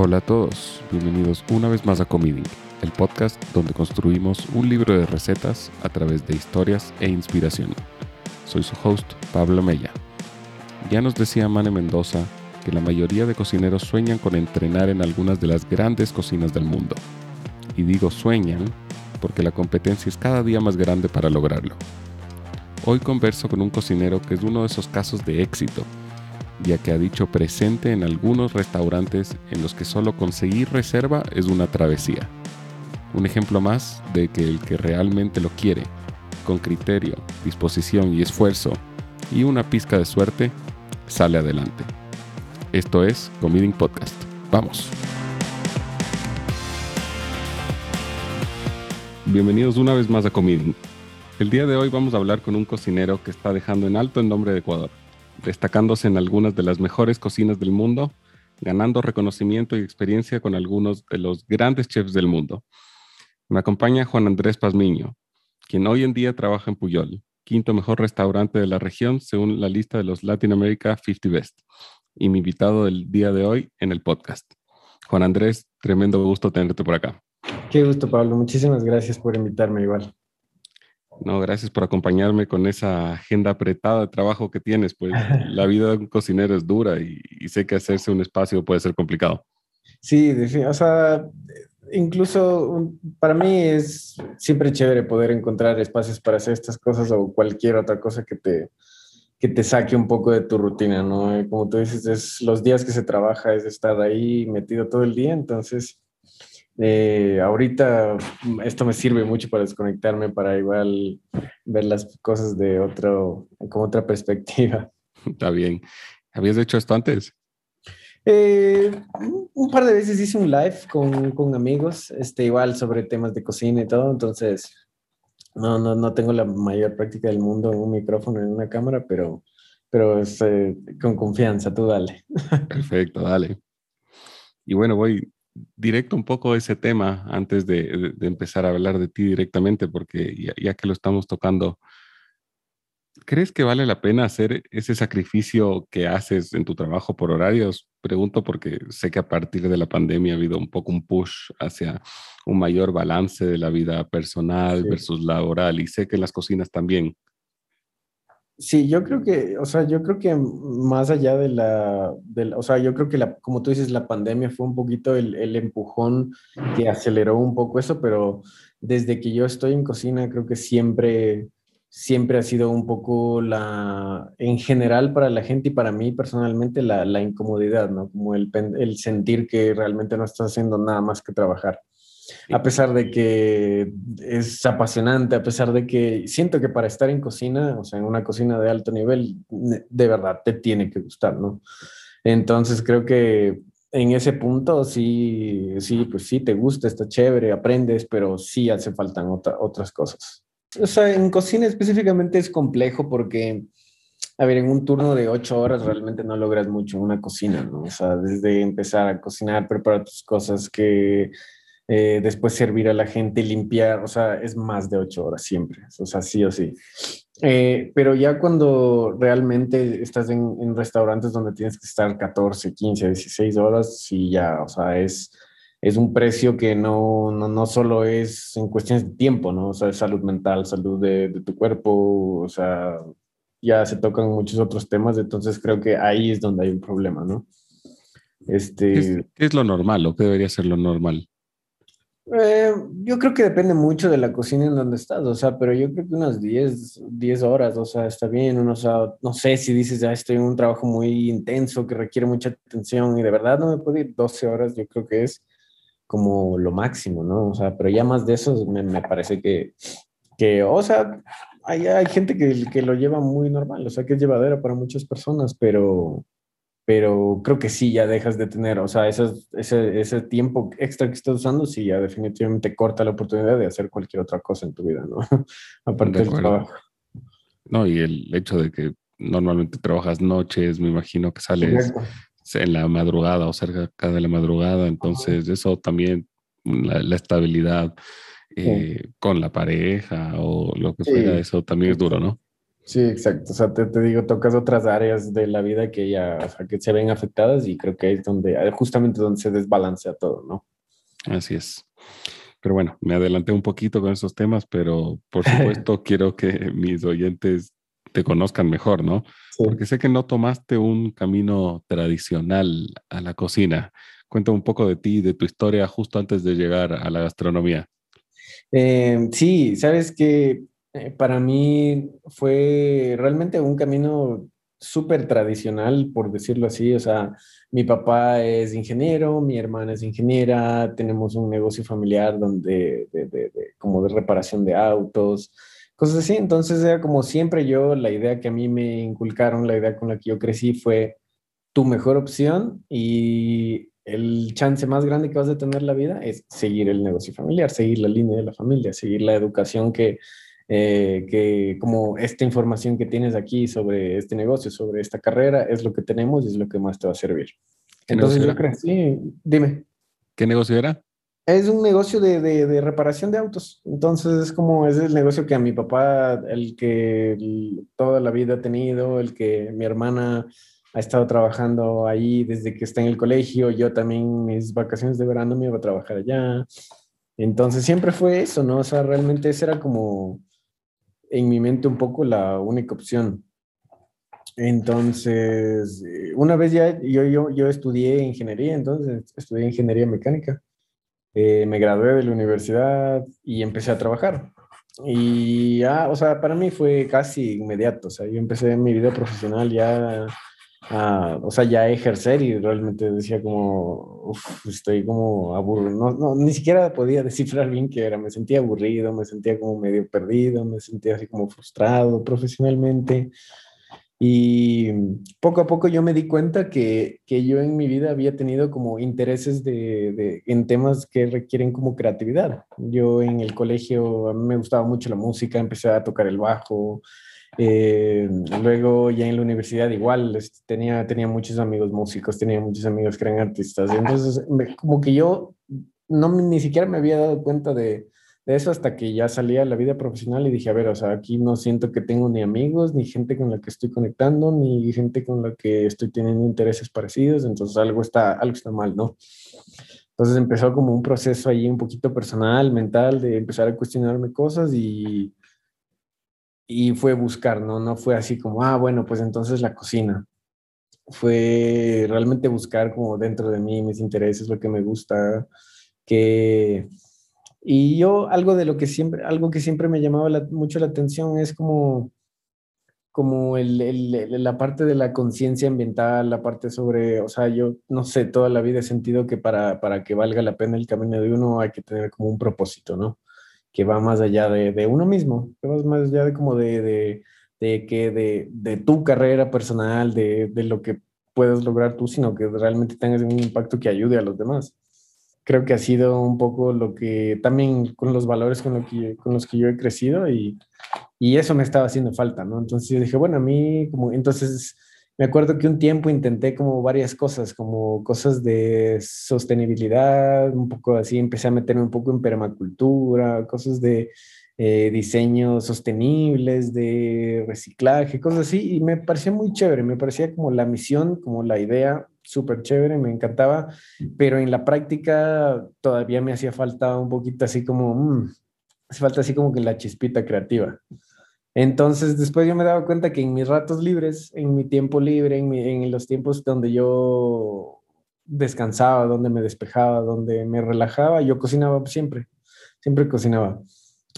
Hola a todos, bienvenidos una vez más a Comiding, el podcast donde construimos un libro de recetas a través de historias e inspiración. Soy su host, Pablo Mella. Ya nos decía Mane Mendoza que la mayoría de cocineros sueñan con entrenar en algunas de las grandes cocinas del mundo. Y digo sueñan porque la competencia es cada día más grande para lograrlo. Hoy converso con un cocinero que es uno de esos casos de éxito ya que ha dicho presente en algunos restaurantes en los que solo conseguir reserva es una travesía. Un ejemplo más de que el que realmente lo quiere, con criterio, disposición y esfuerzo, y una pizca de suerte, sale adelante. Esto es Comiding Podcast. Vamos. Bienvenidos una vez más a Comiding. El día de hoy vamos a hablar con un cocinero que está dejando en alto el nombre de Ecuador destacándose en algunas de las mejores cocinas del mundo, ganando reconocimiento y experiencia con algunos de los grandes chefs del mundo. Me acompaña Juan Andrés Pazmiño, quien hoy en día trabaja en Puyol, quinto mejor restaurante de la región según la lista de los Latin America 50 Best, y mi invitado del día de hoy en el podcast. Juan Andrés, tremendo gusto tenerte por acá. Qué gusto, Pablo. Muchísimas gracias por invitarme igual. No, gracias por acompañarme con esa agenda apretada de trabajo que tienes. Pues la vida de un cocinero es dura y, sé que hacerse un espacio puede ser complicado. Sí, o sea, incluso para mí es siempre chévere poder encontrar espacios para hacer estas cosas o cualquier otra cosa que te, que te saque un poco de tu rutina, ¿no? Como tú dices, es los días que se trabaja es estar ahí metido todo el día, entonces eh, ahorita esto me sirve mucho para desconectarme, para igual ver las cosas de otro, con otra perspectiva. Está bien. ¿Habías hecho esto antes? Eh, un par de veces hice un live con, con, amigos, este, igual sobre temas de cocina y todo, entonces no, no, no tengo la mayor práctica del mundo en un micrófono, en una cámara, pero, pero es, eh, con confianza, tú dale. Perfecto, dale. Y bueno, voy directo un poco ese tema antes de, empezar a hablar de ti directamente, porque ya, que lo estamos tocando, ¿crees que vale la pena hacer ese sacrificio que haces en tu trabajo por horarios? Pregunto porque sé que a partir de la pandemia ha habido un poco un push hacia un mayor balance de la vida personal versus laboral y sé que en las cocinas también. Sí, yo creo que, o sea, yo creo que más allá de la, o sea, yo creo que la, como tú dices, la pandemia fue un poquito el, empujón que aceleró un poco eso, pero desde que yo estoy en cocina, creo que siempre, siempre ha sido un poco la, en general para la gente y para mí personalmente, la, la incomodidad, ¿no? Como el, el sentir que realmente no estás haciendo nada más que trabajar a pesar de que es apasionante, a pesar de que siento que para estar en cocina, o sea, en una cocina de alto nivel, de verdad te tiene que gustar, ¿no? Entonces creo que en ese punto sí, sí, pues sí, te gusta, está chévere, aprendes, pero sí hace falta otras cosas. O sea, en cocina específicamente es complejo porque, a ver, en un turno de ocho horas realmente no logras mucho en una cocina, ¿no? O sea, desde empezar a cocinar, preparar tus cosas, que eh, después servir a la gente, limpiar, o sea, es más de ocho horas siempre, o sea, sí o sí. Eh, pero ya cuando realmente estás en, restaurantes donde tienes que estar 14, 15, 16 horas, sí ya, o sea, es, es un precio que no, no, no solo es en cuestiones de tiempo, ¿no? O sea, salud mental, salud de, de tu cuerpo, o sea, ya se tocan muchos otros temas, entonces creo que ahí es donde hay un problema, ¿no? Este... ¿Qué, es, ¿Qué es lo normal o qué debería ser lo normal? Eh, yo creo que depende mucho de la cocina en donde estás, o sea, pero yo creo que unas 10, 10 horas, o sea, está bien, uno, o sea, no sé si dices, ya estoy en un trabajo muy intenso que requiere mucha atención y de verdad no me puedo ir 12 horas, yo creo que es como lo máximo, ¿no? O sea, pero ya más de eso me, me parece que, que, o sea, hay, hay gente que, que lo lleva muy normal, o sea, que es llevadera para muchas personas, pero, pero creo que sí, ya dejas de tener, o sea, ese, ese, ese tiempo extra que estás usando, sí, ya definitivamente corta la oportunidad de hacer cualquier otra cosa en tu vida, ¿no? Aparte del trabajo. No, y el hecho de que normalmente trabajas noches, me imagino que sales en la madrugada o cerca de la madrugada, entonces eso también, la, estabilidad eh, con la pareja o lo que fuera, eso también es duro, ¿no? Sí, exacto. O sea, te, te, digo, tocas otras áreas de la vida que ya, o sea, que se ven afectadas y creo que es donde, justamente donde se desbalancea todo, ¿no? Así es. Pero bueno, me adelanté un poquito con esos temas, pero por supuesto quiero que mis oyentes te conozcan mejor, ¿no? Porque sé que no tomaste un camino tradicional a la cocina. Cuenta un poco de ti, de tu historia justo antes de llegar a la gastronomía. Eh, sí, sabes que eh, para mí fue realmente un camino súper tradicional, por decirlo así. O sea, mi papá es ingeniero, mi hermana es ingeniera, tenemos un negocio familiar donde, de, como de reparación de autos, cosas así. Entonces era como siempre yo, la idea que a mí me inculcaron, la idea con la que yo crecí fue tu mejor opción y el chance más grande que vas a tener la vida es seguir el negocio familiar, seguir la línea de la familia, seguir la educación que eh, que como esta información que tienes aquí sobre este negocio, sobre esta carrera, es lo que tenemos y es lo que más te va a servir. Entonces yo creo, sí, dime. ¿Qué negocio era? Es un negocio de, de, reparación de autos. Entonces es como, es el negocio que a mi papá, el que toda la vida ha tenido, el que mi hermana ha estado trabajando ahí desde que está en el colegio. Yo también mis vacaciones de verano me iba a trabajar allá. Entonces siempre fue eso, ¿no? O sea, realmente ese era como en mi mente un poco la única opción. Entonces, eh, una vez ya yo, yo, yo estudié ingeniería, entonces estudié ingeniería mecánica. Eh, me gradué de la universidad y empecé a trabajar. Y ya, o sea, para mí fue casi inmediato. O sea, yo empecé mi vida profesional ya o sea, ya ejercer y realmente decía como, estoy como aburrido, no, no, ni siquiera podía descifrar bien qué era, me sentía aburrido, me sentía como medio perdido, me sentía así como frustrado profesionalmente. Y poco a poco yo me di cuenta que, que yo en mi vida había tenido como intereses de, de, en temas que requieren como creatividad. Yo en el colegio, a mí me gustaba mucho la música, empecé a tocar el bajo, eh, luego ya en la universidad igual este, tenía, tenía muchos amigos músicos, tenía muchos amigos que eran artistas. Entonces, como que yo no ni siquiera me había dado cuenta de, de, eso hasta que ya salía a la vida profesional y dije, a ver, o sea, aquí no siento que tengo ni amigos, ni gente con la que estoy conectando, ni gente con la que estoy teniendo intereses parecidos, entonces algo está, algo está mal, ¿no? Entonces empezó como un proceso ahí un poquito personal, mental, de empezar a cuestionarme cosas y y fue buscar, ¿no? No fue así como, ah, bueno, pues entonces la cocina. Fue realmente buscar como dentro de mí mis intereses, lo que me gusta, que... Y yo algo de lo que siempre, algo que siempre me llamaba mucho la atención es como, como el, la parte de la conciencia ambiental, la parte sobre, o sea, yo no sé, toda la vida he sentido que para, para que valga la pena el camino de uno hay que tener como un propósito, ¿no? Que va más allá de, de uno mismo, que va más allá de como de, de, que de, tu carrera personal, de, de lo que puedes lograr tú, sino que realmente tengas un impacto que ayude a los demás. Creo que ha sido un poco lo que también con los valores con, lo que, con los que yo he crecido y, y eso me estaba haciendo falta, ¿no? Entonces yo dije, bueno, a mí como, entonces me acuerdo que un tiempo intenté como varias cosas, como cosas de sostenibilidad, un poco así, empecé a meterme un poco en permacultura, cosas de eh, diseño sostenibles, de reciclaje, cosas así, y me parecía muy chévere, me parecía como la misión, como la idea súper chévere, me encantaba, pero en la práctica todavía me hacía falta un poquito así como, mmm, hace falta así como que la chispita creativa. Entonces, después yo me daba cuenta que en mis ratos libres, en mi tiempo libre, en, en los tiempos donde yo descansaba, donde me despejaba, donde me relajaba, yo cocinaba siempre, siempre cocinaba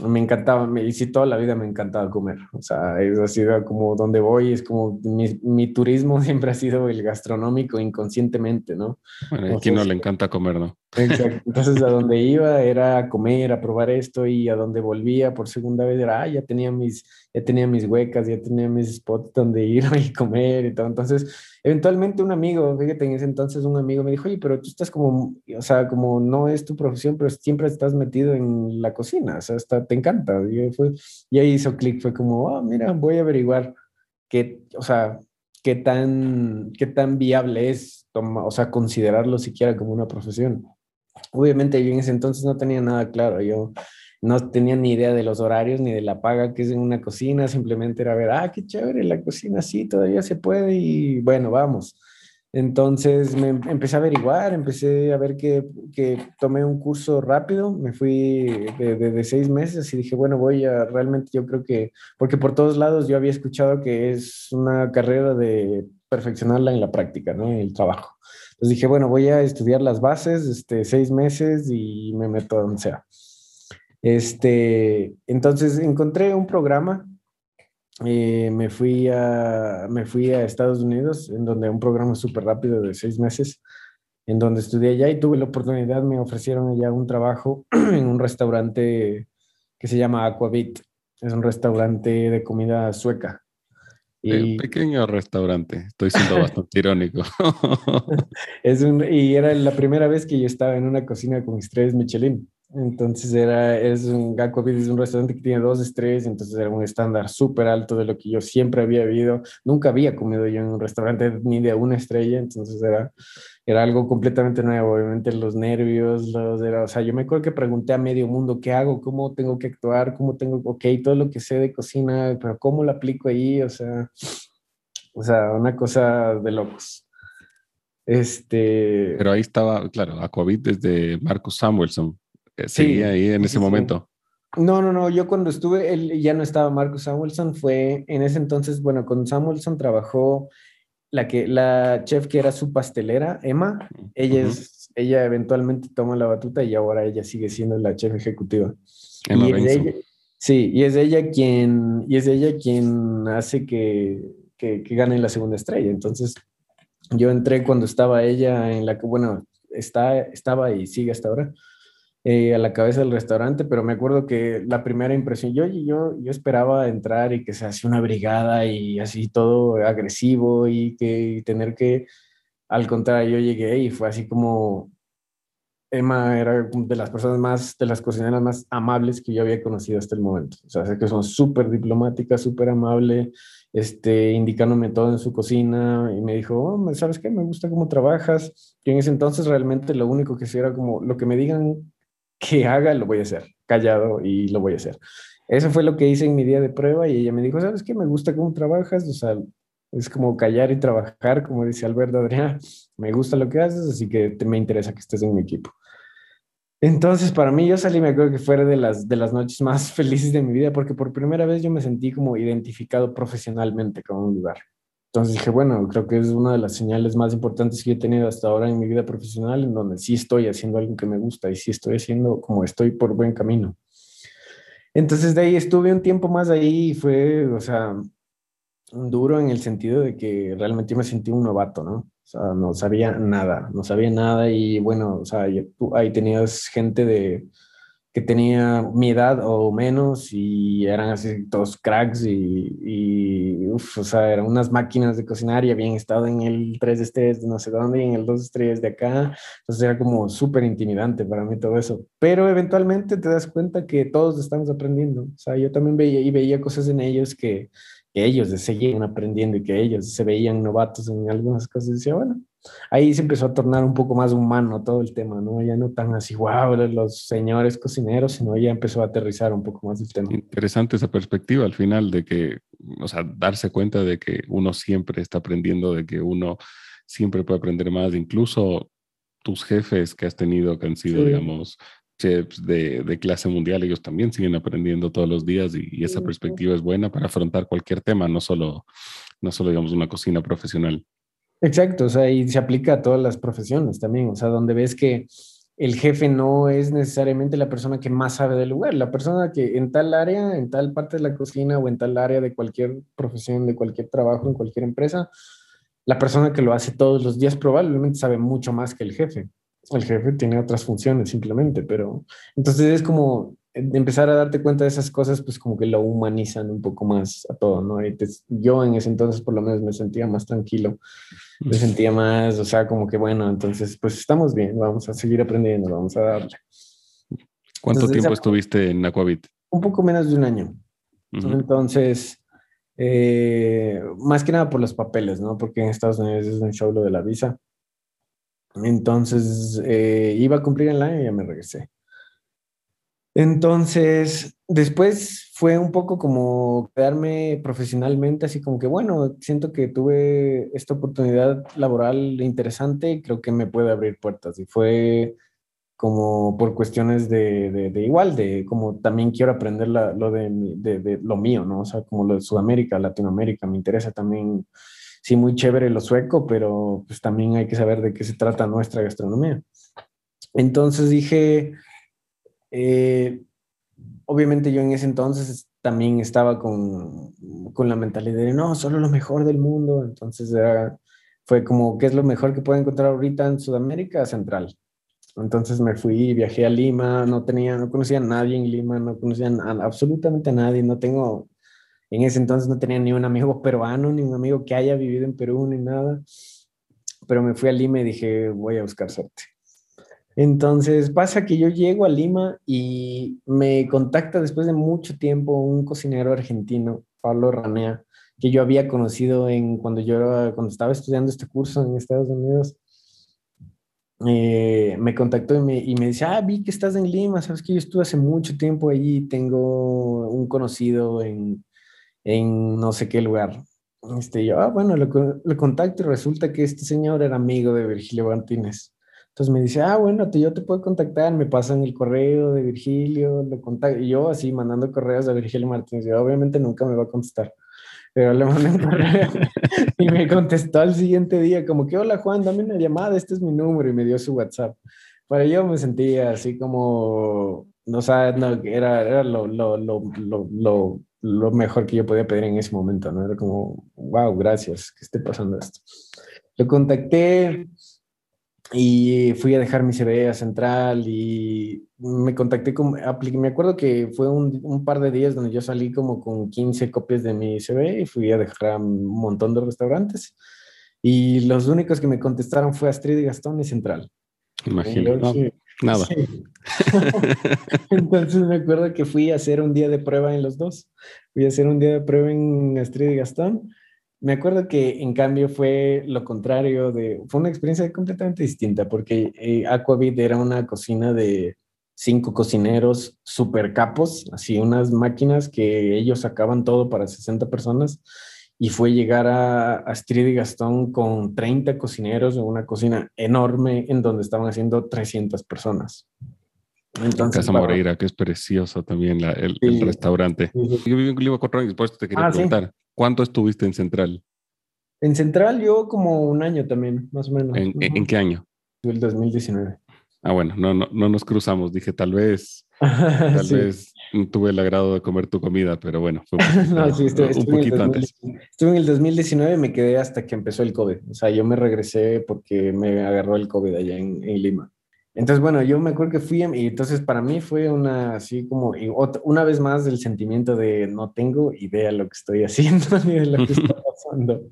me encantaba, me, y toda la vida me encantaba comer. O sea, es así como donde voy, es como mi, mi turismo siempre ha sido el gastronómico inconscientemente, ¿no? Bueno, a quien no le encanta comer, ¿no? Exacto. Entonces, a donde iba era a comer, a probar esto, y a donde volvía por segunda vez era, ah, ya tenía mis, ya tenía mis huecas, ya tenía mis spots donde ir y comer y todo. Entonces, eventualmente un amigo, fíjate, en ese entonces un amigo me dijo, oye, pero tú estás como, o sea, como no es tu profesión, pero siempre estás metido en la cocina, o sea, está, te encanta. Y, fue, y ahí hizo clic, fue como, ah, mira, voy a averiguar qué, o sea, qué tan, qué tan viable es, toma, o sea, considerarlo siquiera como una profesión. Obviamente yo en ese entonces no tenía nada claro, yo no tenía ni idea de los horarios ni de la paga que es en una cocina, simplemente era ver, ah, qué chévere, la cocina sí, todavía se puede y bueno, vamos. Entonces me em, empecé a averiguar, empecé a ver que, que tomé un curso rápido, me fui de, de, seis meses y dije, bueno, voy a realmente, yo creo que, porque por todos lados yo había escuchado que es una carrera de perfeccionarla en la práctica, ¿no? En el trabajo. Entonces dije, bueno, voy a estudiar las bases, este, seis meses y me meto donde sea. Este, entonces encontré un programa eh, me, fui a, me fui a Estados Unidos, en donde un programa súper rápido de seis meses, en donde estudié allá y tuve la oportunidad, me ofrecieron allá un trabajo en un restaurante que se llama Aquavit. Es un restaurante de comida sueca. Y... Pequeño restaurante, estoy siendo bastante irónico. es un, y era la primera vez que yo estaba en una cocina con estrellas Michelin. Entonces era, es un Gakko es un restaurante que tiene dos estrellas, entonces era un estándar súper alto de lo que yo siempre había vivido. Nunca había comido yo en un restaurante ni de una estrella, entonces era, era algo completamente nuevo. Obviamente los nervios, los, era, o sea, yo me acuerdo que pregunté a medio mundo, ¿qué hago? ¿Cómo tengo que actuar? ¿Cómo tengo, ok, todo lo que sé de cocina, pero ¿cómo lo aplico ahí? O sea, o sea, una cosa de locos. Este... Pero ahí estaba, claro, Aquavit desde Marcus Samuelson. Eh, sí, ahí en ese momento. No, no, no, yo cuando estuve, él ya no estaba Marcus Samuelson, fue en ese entonces, bueno, con Samuelson trabajó la que la chef que era su pastelera, Emma, ella es ella eventualmente toma la batuta y ahora ella sigue siendo la chef ejecutiva. Emma y ella, sí, y es ella quien y es ella quien hace que, que, que gane la segunda estrella. Entonces, yo entré cuando estaba ella en la que bueno, está estaba y sigue hasta ahora eh, a la cabeza del restaurante, pero me acuerdo que la primera impresión, yo, yo, yo esperaba entrar y que se hacía una brigada y así todo agresivo y que tener que, al contrario, yo llegué y fue así como, Emma era de las personas más, de las cocineras más amables que yo había conocido hasta el momento. O sea, sé que son súper diplomáticas, súper amable, este, indicándome todo en su cocina y me dijo, oh, ¿sabes qué? Me gusta cómo trabajas. Y en ese entonces realmente lo único que hacía era como, lo que me digan que haga, lo voy a hacer, callado y lo voy a hacer. Eso fue lo que hice en mi día de prueba y ella me dijo, ¿sabes qué? Me gusta cómo trabajas, o sea, es como callar y trabajar, como dice Alberto Adrián, me gusta lo que haces, así que me interesa que estés en mi equipo. Entonces, para mí, yo salí, me acuerdo que fuera de las, de las noches más felices de mi vida, porque por primera vez yo me sentí como identificado profesionalmente con un lugar. Entonces dije, bueno, creo que es una de las señales más importantes que he tenido hasta ahora en mi vida profesional, en donde sí estoy haciendo algo que me gusta y sí estoy haciendo como estoy por buen camino. Entonces de ahí estuve un tiempo más ahí y fue, o sea, duro en el sentido de que realmente me sentí un novato, ¿no? O sea, no sabía nada, no sabía nada y bueno, o sea, ahí tenías gente de que tenía mi edad o menos y eran así todos cracks y, y o sea, eran unas máquinas de cocinar y habían estado en el 3 estrellas de no sé dónde y en el 2 estrellas de acá. Entonces era como súper intimidante para mí todo eso. Pero eventualmente te das cuenta que todos estamos aprendiendo. O sea, yo también veía y veía cosas en ellos que, ellos seguían aprendiendo y que ellos se veían novatos en algunas cosas. Decía, bueno, ahí se empezó a tornar un poco más humano todo el tema, ¿no? Ya no tan así, wow, los señores cocineros, sino ya empezó a aterrizar un poco más el tema. Interesante esa perspectiva al final de que, o sea, darse cuenta de que uno siempre está aprendiendo, de que uno siempre puede aprender más, incluso tus jefes que has tenido, que han sido, digamos, chefs de, de, clase mundial, ellos también siguen aprendiendo todos los días y, y esa perspectiva es buena para afrontar cualquier tema, no solo, no solo, digamos, una cocina profesional. Exacto, o sea, y se aplica a todas las profesiones también, o sea, donde ves que el jefe no es necesariamente la persona que más sabe del lugar, la persona que en tal área, en tal parte de la cocina o en tal área de cualquier profesión, de cualquier trabajo, en cualquier empresa, la persona que lo hace todos los días probablemente sabe mucho más que el jefe. El jefe tiene otras funciones simplemente, pero entonces es como empezar a darte cuenta de esas cosas, pues como que lo humanizan un poco más a todo, ¿no? Y yo en ese entonces por lo menos me sentía más tranquilo, me sentía más, o sea, como que bueno, entonces pues estamos bien, vamos a seguir aprendiendo, vamos a darle. ¿Cuánto tiempo estuviste en Aquavit? Un poco menos de un año. Entonces, eh, más que nada por los papeles, ¿no? Porque en Estados Unidos es un show lo de la visa. Entonces, eh, iba a cumplir el año y ya me regresé. Entonces, después fue un poco como quedarme profesionalmente, así como que, bueno, siento que tuve esta oportunidad laboral interesante y creo que me puede abrir puertas. Y fue como por cuestiones de, de, igual, de como también quiero aprender lo de, lo mío, ¿no? O sea, como lo de Sudamérica, Latinoamérica, me interesa también, sí, muy chévere lo sueco, pero pues también hay que saber de qué se trata nuestra gastronomía. Entonces dije, eh, obviamente yo en ese entonces también estaba con, con, la mentalidad de, no, solo lo mejor del mundo, entonces fue como, ¿qué es lo mejor que puedo encontrar ahorita en Sudamérica Central? Entonces me fui, viajé a Lima, no tenía, no conocía a nadie en Lima, no conocía absolutamente a nadie, no tengo, en ese entonces no tenía ni un amigo peruano, ni un amigo que haya vivido en Perú, ni nada. Pero me fui a Lima y dije, voy a buscar suerte. Entonces pasa que yo llego a Lima y me contacta después de mucho tiempo un cocinero argentino, Pablo Ranea, que yo había conocido en cuando yo cuando estaba estudiando este curso en Estados Unidos eh, me contactó y me, y me dice, ah, vi que estás en Lima, sabes que yo estuve hace mucho tiempo allí, tengo un conocido en, en no sé qué lugar. Este, yo, ah, bueno, le, contacto y resulta que este señor era amigo de Virgilio Martínez. Entonces me dice, ah, bueno, te, yo te puedo contactar, me pasan el correo de Virgilio, le contacto, y yo así mandando correos a Virgilio Martínez, yo obviamente nunca me va a contestar pero le mandé un correo y me contestó al siguiente día como que, hola Juan, dame una llamada, este es mi número y me dio su WhatsApp. Para yo me sentía así como, no sé, no, era, era lo, lo, lo, lo mejor que yo podía pedir en ese momento, ¿no? Era como, wow, gracias, que esté pasando esto. Lo contacté, y fui a dejar mi CV a Central y me contacté con, me acuerdo que fue un, un, par de días donde yo salí como con 15 copias de mi CV y fui a dejar a un montón de restaurantes y los únicos que me contestaron fue Astrid y Gastón y Central. Imagino, nada. Entonces me acuerdo que fui a hacer un día de prueba en los dos. Fui a hacer un día de prueba en Astrid y Gastón me acuerdo que en cambio fue lo contrario de, fue una experiencia completamente distinta porque eh, era una cocina de cinco cocineros super capos, así unas máquinas que ellos sacaban todo para 60 personas y fue llegar a Astrid y Gastón con 30 cocineros en una cocina enorme en donde estaban haciendo 300 personas. Entonces, Casa Moreira, que es precioso también el, restaurante. Yo viví en Lima cuatro años, por eso te quería ah, preguntar. ¿Cuánto estuviste en Central? En Central yo como un año también, más o menos. ¿En, qué año? El 2019. Ah, bueno, no, no, no nos cruzamos. Dije, tal vez, tal vez tuve el agrado de comer tu comida, pero bueno, fue un, poquito antes. Estuve en el 2019 y me quedé hasta que empezó el COVID. O sea, yo me regresé porque me agarró el COVID allá en Lima. Entonces, bueno, yo me acuerdo que fui y entonces para mí fue una, así como, una vez más el sentimiento de no tengo idea de lo que estoy haciendo ni de lo que está pasando.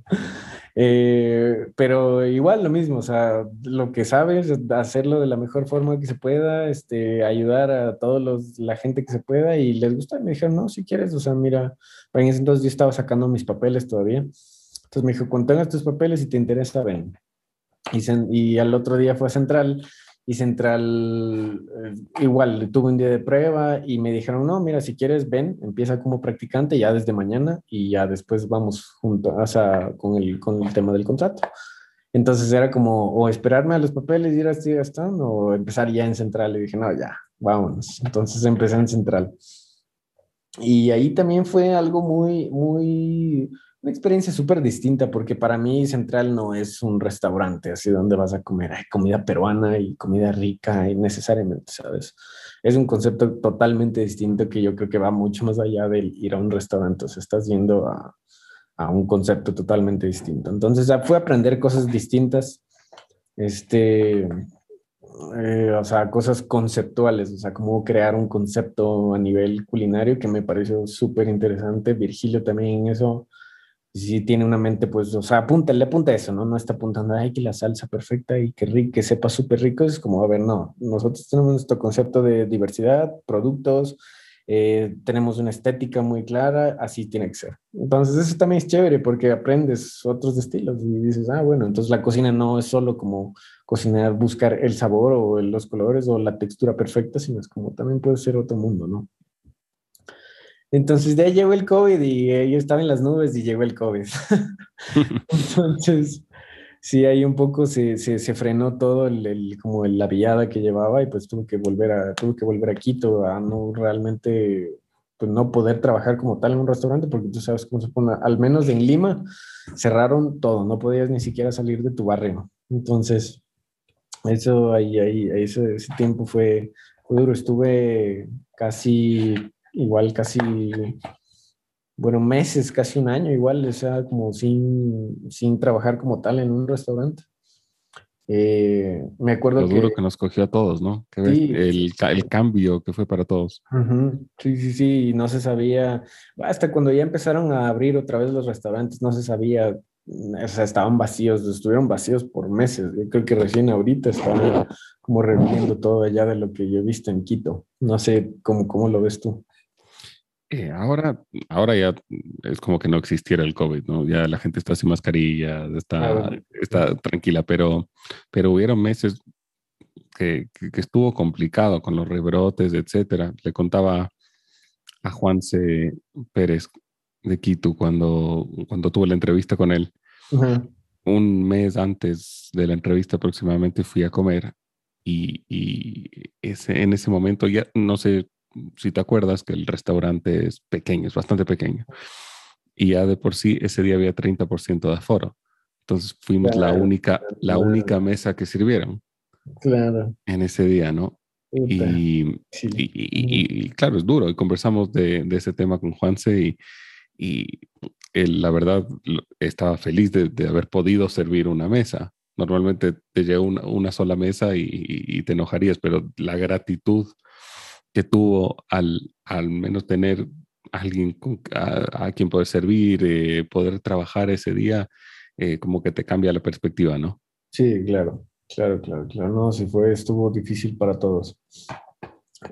Eh, pero igual lo mismo, o sea, lo que sabes, hacerlo de la mejor forma que se pueda, este, ayudar a todos los, la gente que se pueda y les gusta. Y me dijeron, no, si quieres, o sea, mira, para ese entonces yo estaba sacando mis papeles todavía. Entonces me dijo, cuando tengas tus papeles y te interesa, ven. Y, y al otro día fue a Central y Central eh, igual tuve un día de prueba y me dijeron, no, mira, si quieres, ven, empieza como practicante ya desde mañana y ya después vamos junto, o sea, con el, con el tema del contrato. Entonces era como o esperarme a los papeles y ir a Steve o empezar ya en Central. Y dije, no, ya, vámonos. Entonces empecé en Central. Y ahí también fue algo muy, muy, una experiencia súper distinta porque para mí Central no es un restaurante así donde vas a comer comida peruana y comida rica y necesariamente, ¿sabes? Es un concepto totalmente distinto que yo creo que va mucho más allá del ir a un restaurante, o sea, estás yendo a, a un concepto totalmente distinto. Entonces, fue a aprender cosas distintas, este, eh, o sea, cosas conceptuales, o sea, cómo crear un concepto a nivel culinario que me pareció súper interesante. Virgilio también en eso si tiene una mente, pues, o sea, apunta, le apunta eso, ¿no? No está apuntando, ay, que la salsa perfecta y que, rico, que sepa súper rico. Es como, a ver, no, nosotros tenemos nuestro concepto de diversidad, productos, eh, tenemos una estética muy clara, así tiene que ser. Entonces, eso también es chévere porque aprendes otros estilos y dices, ah, bueno, entonces la cocina no es solo como cocinar, buscar el sabor o los colores o la textura perfecta, sino es como también puede ser otro mundo, ¿no? Entonces de ahí llegó el COVID y eh, yo estaba en las nubes y llegó el COVID. Entonces, sí, ahí un poco se, se, se frenó todo el, como la viada que llevaba y pues tuve que volver a, tuve que volver a Quito a no realmente, pues no poder trabajar como tal en un restaurante porque tú sabes cómo se pone, al menos en Lima cerraron todo, no podías ni siquiera salir de tu barrio. Entonces, eso ahí, ahí, ese, ese tiempo fue, fue duro, estuve casi igual casi, bueno, meses, casi un año, igual, o sea, como sin, sin trabajar como tal en un restaurante. Eh, me acuerdo Lo duro que, nos cogió a todos, ¿no? el, el, cambio que fue para todos. Sí, sí, sí, no se sabía, hasta cuando ya empezaron a abrir otra vez los restaurantes, no se sabía, o sea, estaban vacíos, estuvieron vacíos por meses. Yo creo que recién ahorita estaban como reviviendo todo allá de lo que yo he visto en Quito. No sé cómo, cómo lo ves tú. Eh, ahora, ahora ya es como que no existiera el COVID, ¿no? Ya la gente está sin mascarilla, está, está tranquila, pero, pero hubieron meses que, que, estuvo complicado con los rebrotes, etcétera. Le contaba a Juanse Pérez de Quito cuando, cuando tuve la entrevista con él. Un mes antes de la entrevista aproximadamente fui a comer y, y ese, en ese momento ya no sé si te acuerdas que el restaurante es pequeño, es bastante pequeño. Y ya de por sí ese día había 30% de aforo. Entonces fuimos la única, la única mesa que sirvieron. Claro. En ese día, ¿no? Y, y, claro, es duro. Y conversamos de, de ese tema con Juanse y, y él, la verdad, estaba feliz de, de, haber podido servir una mesa. Normalmente te llega una, una sola mesa y, te enojarías, pero la gratitud que tuvo al, al menos tener alguien a, quien poder servir, eh, poder trabajar ese día, eh, como que te cambia la perspectiva, ¿no? Sí, claro, claro, claro, claro. No, si fue, estuvo difícil para todos.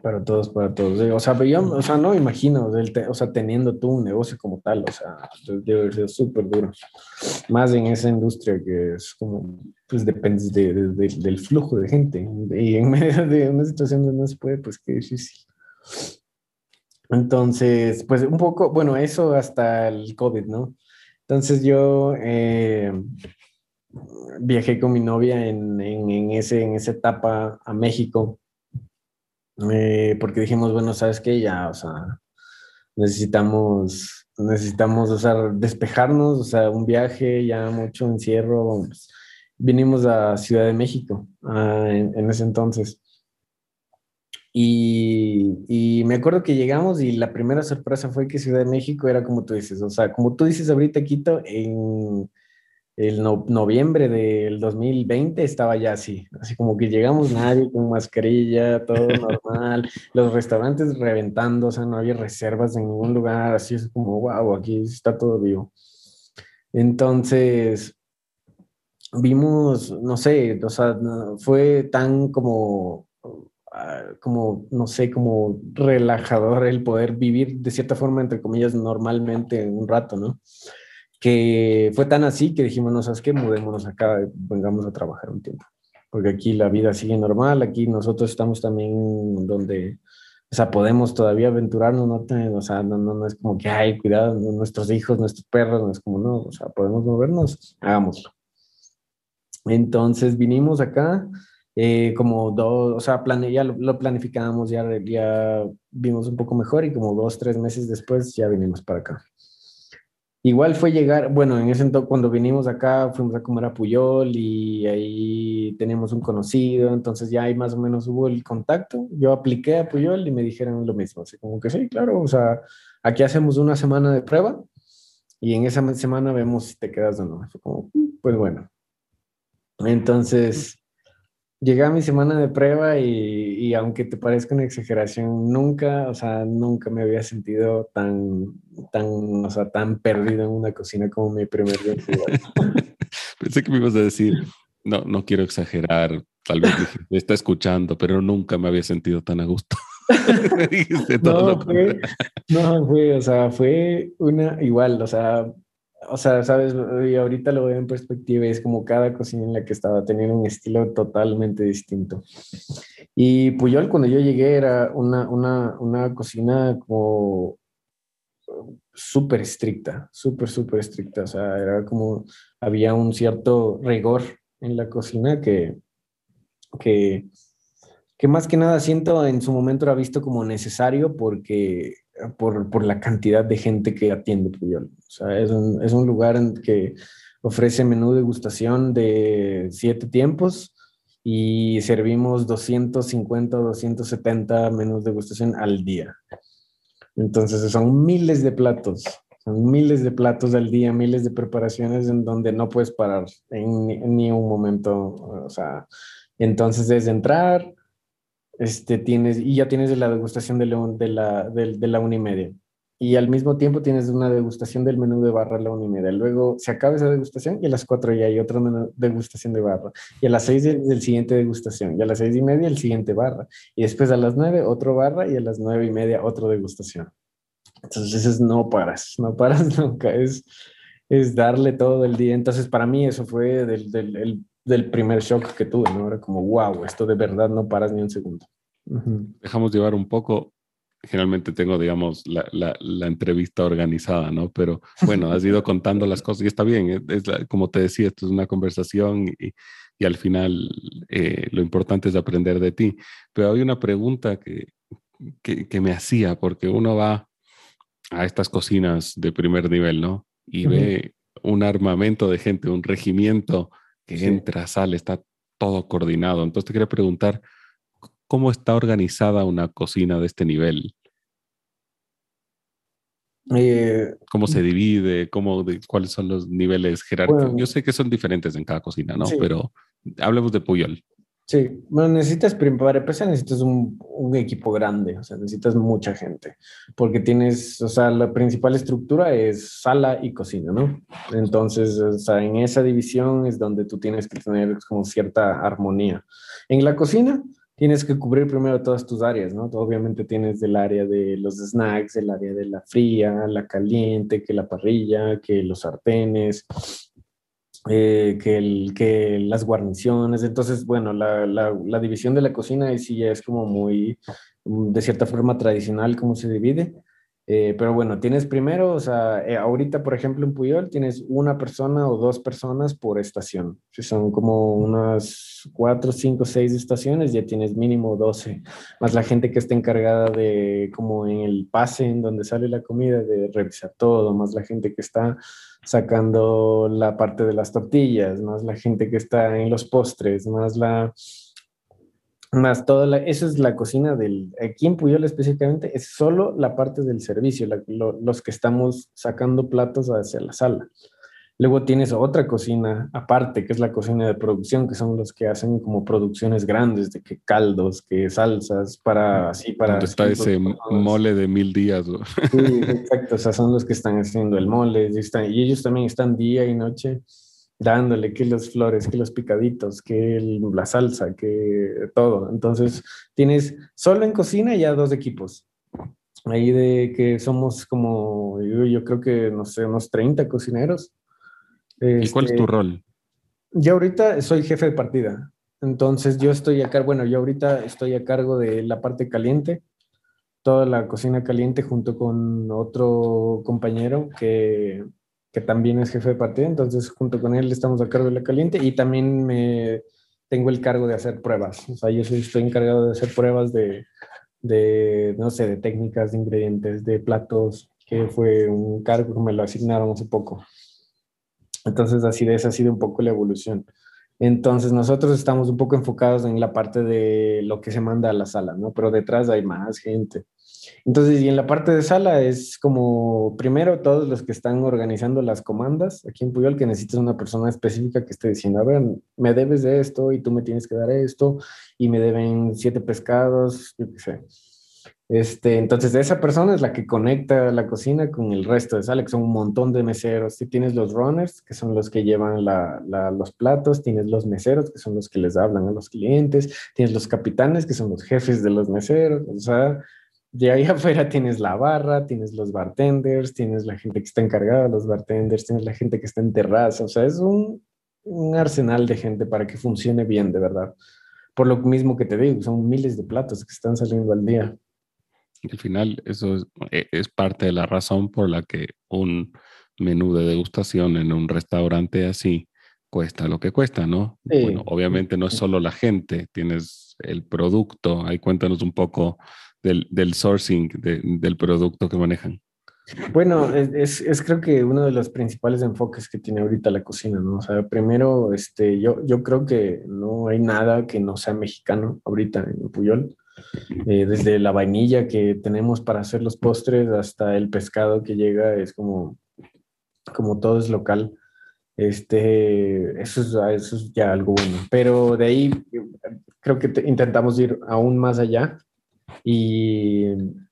Para todos, para todos. O sea, yo, o sea, no me imagino, o sea, teniendo tú un negocio como tal, o sea, debe haber sido súper duro. Más en esa industria que es como, pues depende de, del flujo de gente. Y en medio de una situación donde no se puede, pues qué difícil. Entonces, pues un poco, bueno, eso hasta el COVID, ¿no? Entonces yo eh, viajé con mi novia en, en, en, ese, en esa etapa a México eh, porque dijimos, bueno, ¿sabes qué? Ya, o sea, necesitamos, necesitamos, o sea, despejarnos, o sea, un viaje, ya mucho encierro. Pues, vinimos a Ciudad de México en, ese entonces. Y, y, me acuerdo que llegamos y la primera sorpresa fue que Ciudad de México era como tú dices, o sea, como tú dices ahorita, Quito, en el noviembre del 2020 estaba ya así, así como que llegamos nadie con mascarilla, todo normal, los restaurantes reventando, o sea, no había reservas en ningún lugar, así es como, wow, aquí está todo vivo. Entonces, vimos, no sé, o sea, fue tan como, ah, como, no sé, como relajador el poder vivir de cierta forma, entre comillas, normalmente un rato, ¿no? Que fue tan así que dijimos, no sabes qué, mudémonos acá, vengamos a trabajar un tiempo, porque aquí la vida sigue normal, aquí nosotros estamos también donde, o sea, podemos todavía aventurarnos, no, o sea, no, no, no, es como que, ay, cuidado, nuestros hijos, nuestros perros, no es como, no, o sea, podemos movernos, hagámoslo. Entonces vinimos acá, eh, como dos, o sea, plane, ya lo, lo, planificábamos, ya, ya vimos un poco mejor y como dos, tres meses después ya vinimos para acá. Igual fue llegar, bueno, en ese entonces cuando vinimos acá fuimos a comer a Puyol y ahí teníamos un conocido, entonces ya ahí más o menos hubo el contacto. Yo apliqué a Puyol y me dijeron lo mismo, así como que sí, claro, o sea, aquí hacemos una semana de prueba y en esa semana vemos si te quedas o no. Fue como, mm, pues bueno. Entonces, llegué a mi semana de prueba y, aunque te parezca una exageración, nunca, o sea, nunca me había sentido tan, tan, o sea, tan perdido en una cocina como mi primer día. Pensé que me ibas a decir, no, no quiero exagerar, tal vez dije, me está escuchando, pero nunca me había sentido tan a gusto. no, fue, no, fue, o sea, fue una igual, o sea, o sea, sabes, y ahorita lo veo en perspectiva, es como cada cocina en la que estaba tenía un estilo totalmente distinto. Y Puyol, cuando yo llegué, era una, una, una cocina como súper estricta, súper, súper estricta. O sea, era como, había un cierto rigor en la cocina que, que, que más que nada siento en su momento era visto como necesario porque por, por la cantidad de gente que atiende Puyol. O sea, es un, es un lugar en que ofrece menú de degustación de siete tiempos y servimos 250 o 270 menús de degustación al día. Entonces son miles de platos, son miles de platos al día, miles de preparaciones en donde no puedes parar en, ni un momento. O sea, entonces desde entrar, este, tienes, y ya tienes la degustación de, de, la, de, la una y media. Y al mismo tiempo tienes una degustación del menú de barra a la una y media. Luego se acaba esa degustación y a las cuatro ya hay otra degustación de barra. Y a las seis del siguiente degustación. Y a las seis y media el siguiente barra. Y después a las nueve otro barra y a las nueve y media otro degustación. Entonces es no paras, no paras nunca. Es, es darle todo el día. Entonces para mí eso fue del, del, el, del primer shock que tuve, ¿no? Era como, wow, esto de verdad no paras ni un segundo. Uh -huh. Dejamos llevar un poco, generalmente tengo, digamos, la, la, la, entrevista organizada, ¿no? Pero bueno, has ido contando las cosas y está bien, es, es la, como te decía, esto es una conversación y, y al final eh, lo importante es aprender de ti. Pero hay una pregunta que, que, que, me hacía, porque uno va a estas cocinas de primer nivel, ¿no? Y uh -huh. ve un armamento de gente, un regimiento que sí. entra, sale, está todo coordinado. Entonces te quería preguntar, ¿cómo está organizada una cocina de este nivel? Eh, ¿Cómo se divide? ¿Cómo de, ¿Cuáles son los niveles jerárquicos? Bueno, Yo sé que son diferentes en cada cocina, ¿no? Sí. Pero hablemos de Puyol. Sí, bueno, necesitas, para empezar, necesitas un, un, equipo grande, o sea, necesitas mucha gente, porque tienes, o sea, la principal estructura es sala y cocina, ¿no? Entonces, o sea, en esa división es donde tú tienes que tener como cierta armonía. En la cocina, tienes que cubrir primero todas tus áreas, ¿no? Obviamente tienes el área de los snacks, el área de la fría, la caliente, que la parrilla, que los sartenes, eh, que, las guarniciones. Entonces, bueno, la, división de la cocina sí es como muy, mm, de cierta forma, tradicional cómo se divide. Eh, pero bueno, tienes primero, o sea, eh, ahorita, por ejemplo, en Puyol tienes una persona o dos personas por estación. Si son como unas cuatro, cinco, seis estaciones, ya tienes mínimo 12. Más la gente que está encargada de, como en el pase en donde sale la comida, de revisar todo, más la gente que está sacando la parte de las tortillas, más la gente que está en los postres, más la más toda la, esa es la cocina del, aquí en Puyol específicamente, es solo la parte del servicio, los que estamos sacando platos hacia la sala. Luego tienes otra cocina aparte, que es la cocina de producción, que son los que hacen como producciones grandes, de que caldos, que salsas, para así, para... ¿Dónde está ese mole de mil días? Sí, exacto, o sea, son los que están haciendo el mole, y, están, y ellos también están día y noche dándole que los flores, que los picaditos, que el, la salsa, que todo. Entonces, tienes solo en cocina ya dos equipos. Ahí de que somos como, yo, yo creo que, no sé, unos 30 cocineros. ¿Y cuál es tu este, rol? Yo ahorita soy jefe de partida. Entonces, yo estoy acá, bueno, yo ahorita estoy a cargo de la parte caliente, toda la cocina caliente junto con otro compañero que que también es jefe de partida, entonces junto con él estamos a cargo de la caliente y también me tengo el cargo de hacer pruebas. O sea, yo estoy encargado de hacer pruebas de, de, no sé, de técnicas, de ingredientes, de platos, que fue un cargo que me lo asignaron hace poco. Entonces, así de esa ha sido un poco la evolución. Entonces, nosotros estamos un poco enfocados en la parte de lo que se manda a la sala, ¿no? Pero detrás hay más gente. Entonces, y en la parte de sala es como, primero, todos los que están organizando las comandas aquí en Puyol, que necesitas una persona específica que esté diciendo, a ver, me debes de esto y tú me tienes que dar esto y me deben siete pescados, yo qué sé. Este, entonces, esa persona es la que conecta la cocina con el resto de sala, que son un montón de meseros. Tienes los runners, que son los que llevan los platos, tienes los meseros, que son los que les hablan a los clientes, tienes los capitanes, que son los jefes de los meseros, o sea, de ahí afuera tienes la barra, tienes los bartenders, tienes la gente que está encargada de los bartenders, tienes la gente que está en terraza, o sea, es un arsenal de gente para que funcione bien, de verdad. Por lo mismo que te digo, son miles de platos que están saliendo al día. Al final, eso es, e, es parte de la razón por la que un menú de degustación en un restaurante así cuesta lo que cuesta, ¿no? Bueno, obviamente no es solo la gente, tienes el producto. Ahí cuéntanos un poco del, del sourcing del producto que manejan. Bueno, es, es, creo que uno de los principales enfoques que tiene ahorita la cocina, ¿no? O sea, primero, este, yo, yo creo que no hay nada que no sea mexicano ahorita en Puyol. Eh, desde la vainilla que tenemos para hacer los postres hasta el pescado que llega, es como, como todo es local. Este, eso es, eso es ya algo bueno. Pero de ahí creo que intentamos ir aún más allá y,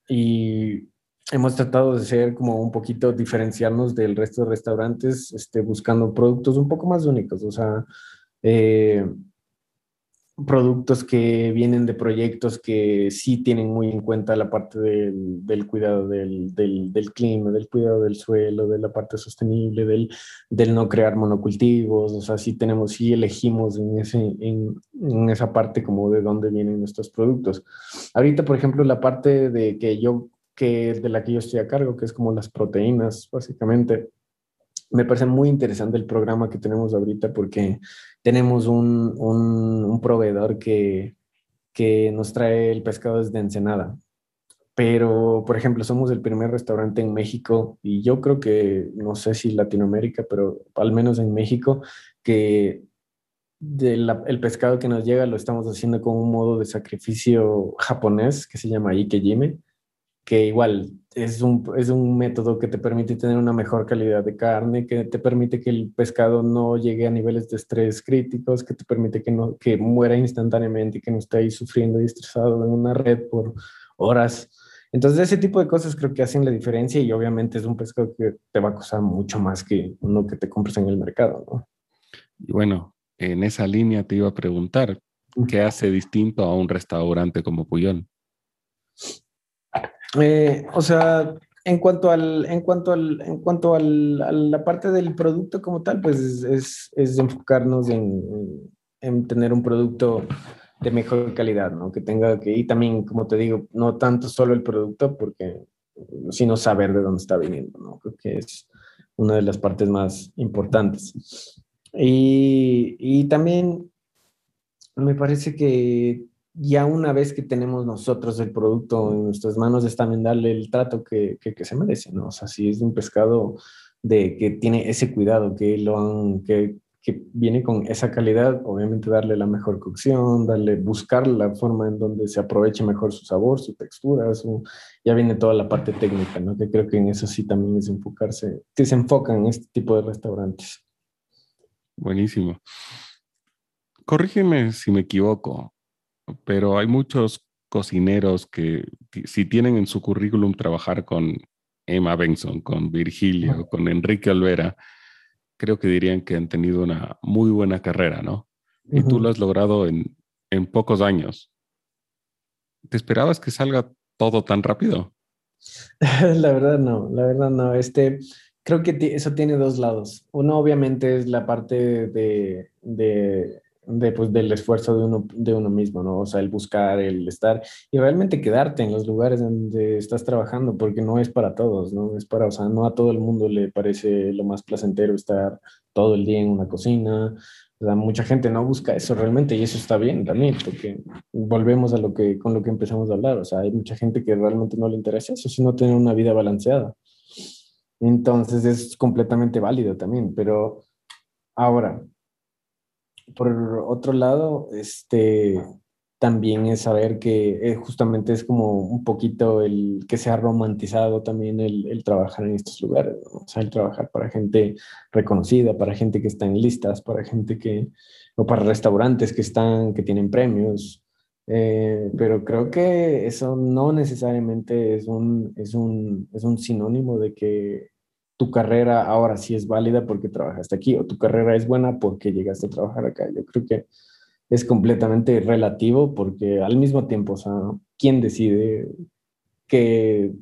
y, hemos tratado de ser como un poquito diferenciarnos del resto de restaurantes, este, buscando productos un poco más únicos. O sea, eh, productos que vienen de proyectos que sí tienen muy en cuenta la parte del, del cuidado del, del, del, clima, del cuidado del suelo, de la parte sostenible, del, del no crear monocultivos, o sea, sí tenemos, sí elegimos en, ese, en, en, esa parte como de dónde vienen nuestros productos. Ahorita, por ejemplo, la parte de que yo, que de la que yo estoy a cargo, que es como las proteínas, básicamente, me parece muy interesante el programa que tenemos ahorita porque tenemos un, un, proveedor que, que nos trae el pescado desde Ensenada. Pero, por ejemplo, somos el primer restaurante en México y yo creo que, no sé si Latinoamérica, pero al menos en México, que el pescado que nos llega lo estamos haciendo con un modo de sacrificio japonés que se llama Ikejime, que igual es un, es un método que te permite tener una mejor calidad de carne, que te permite que el pescado no llegue a niveles de estrés críticos, que te permite que, no, que muera instantáneamente y que no esté ahí sufriendo y estresado en una red por horas. Entonces, ese tipo de cosas creo que hacen la diferencia y obviamente es un pescado que te va a costar mucho más que uno que te compres en el mercado, ¿no? Y bueno, en esa línea te iba a preguntar, ¿qué hace distinto a un restaurante como Puyol? Eh, o sea, en cuanto al, en cuanto al, en cuanto al, a la parte del producto como tal, pues es, es enfocarnos en, en, tener un producto de mejor calidad, ¿no? Que tenga que, y también, como te digo, no tanto solo el producto, porque sino saber de dónde está viniendo, ¿no? Creo que es una de las partes más importantes. Y, y también me parece que ya una vez que tenemos nosotros el producto en nuestras manos es también darle el trato que, que, se merece, ¿no? O sea, si es un pescado de, que tiene ese cuidado, que, lo que, que viene con esa calidad, obviamente darle la mejor cocción, darle, buscar la forma en donde se aproveche mejor su sabor, su textura, ya viene toda la parte técnica, ¿no? Que creo que en eso sí también es enfocarse, que se enfocan en este tipo de restaurantes. Buenísimo. Corrígeme si me equivoco pero hay muchos cocineros que si tienen en su currículum trabajar con Emma Benson, con Virgilio, con Enrique Olvera, creo que dirían que han tenido una muy buena carrera, ¿no? Y tú lo has logrado en, en pocos años. ¿Te esperabas que salga todo tan rápido? La verdad no, la verdad no. Este, creo que eso tiene dos lados. Uno obviamente es la parte de, de de, pues, del esfuerzo de uno, de uno mismo, ¿no? O sea, el buscar, el estar y realmente quedarte en los lugares donde estás trabajando, porque no es para todos, ¿no? Es para, o sea, no a todo el mundo le parece lo más placentero estar todo el día en una cocina. O sea, mucha gente no busca eso realmente y eso está bien también, porque volvemos a lo que, con lo que empezamos a hablar. O sea, hay mucha gente que realmente no le interesa eso, sino tener una vida balanceada. Entonces es completamente válido también, pero ahora, por otro lado, este, también es saber que eh, justamente es como un poquito el que se ha romantizado también el, el trabajar en estos lugares, o sea, el trabajar para gente reconocida, para gente que está en listas, para gente que, o para restaurantes que están, que tienen premios, eh, pero creo que eso no necesariamente es un, es un, es un sinónimo de que tu carrera ahora sí es válida porque trabajaste aquí o tu carrera es buena porque llegaste a trabajar acá. Yo creo que es completamente relativo porque al mismo tiempo, o sea, ¿quién decide que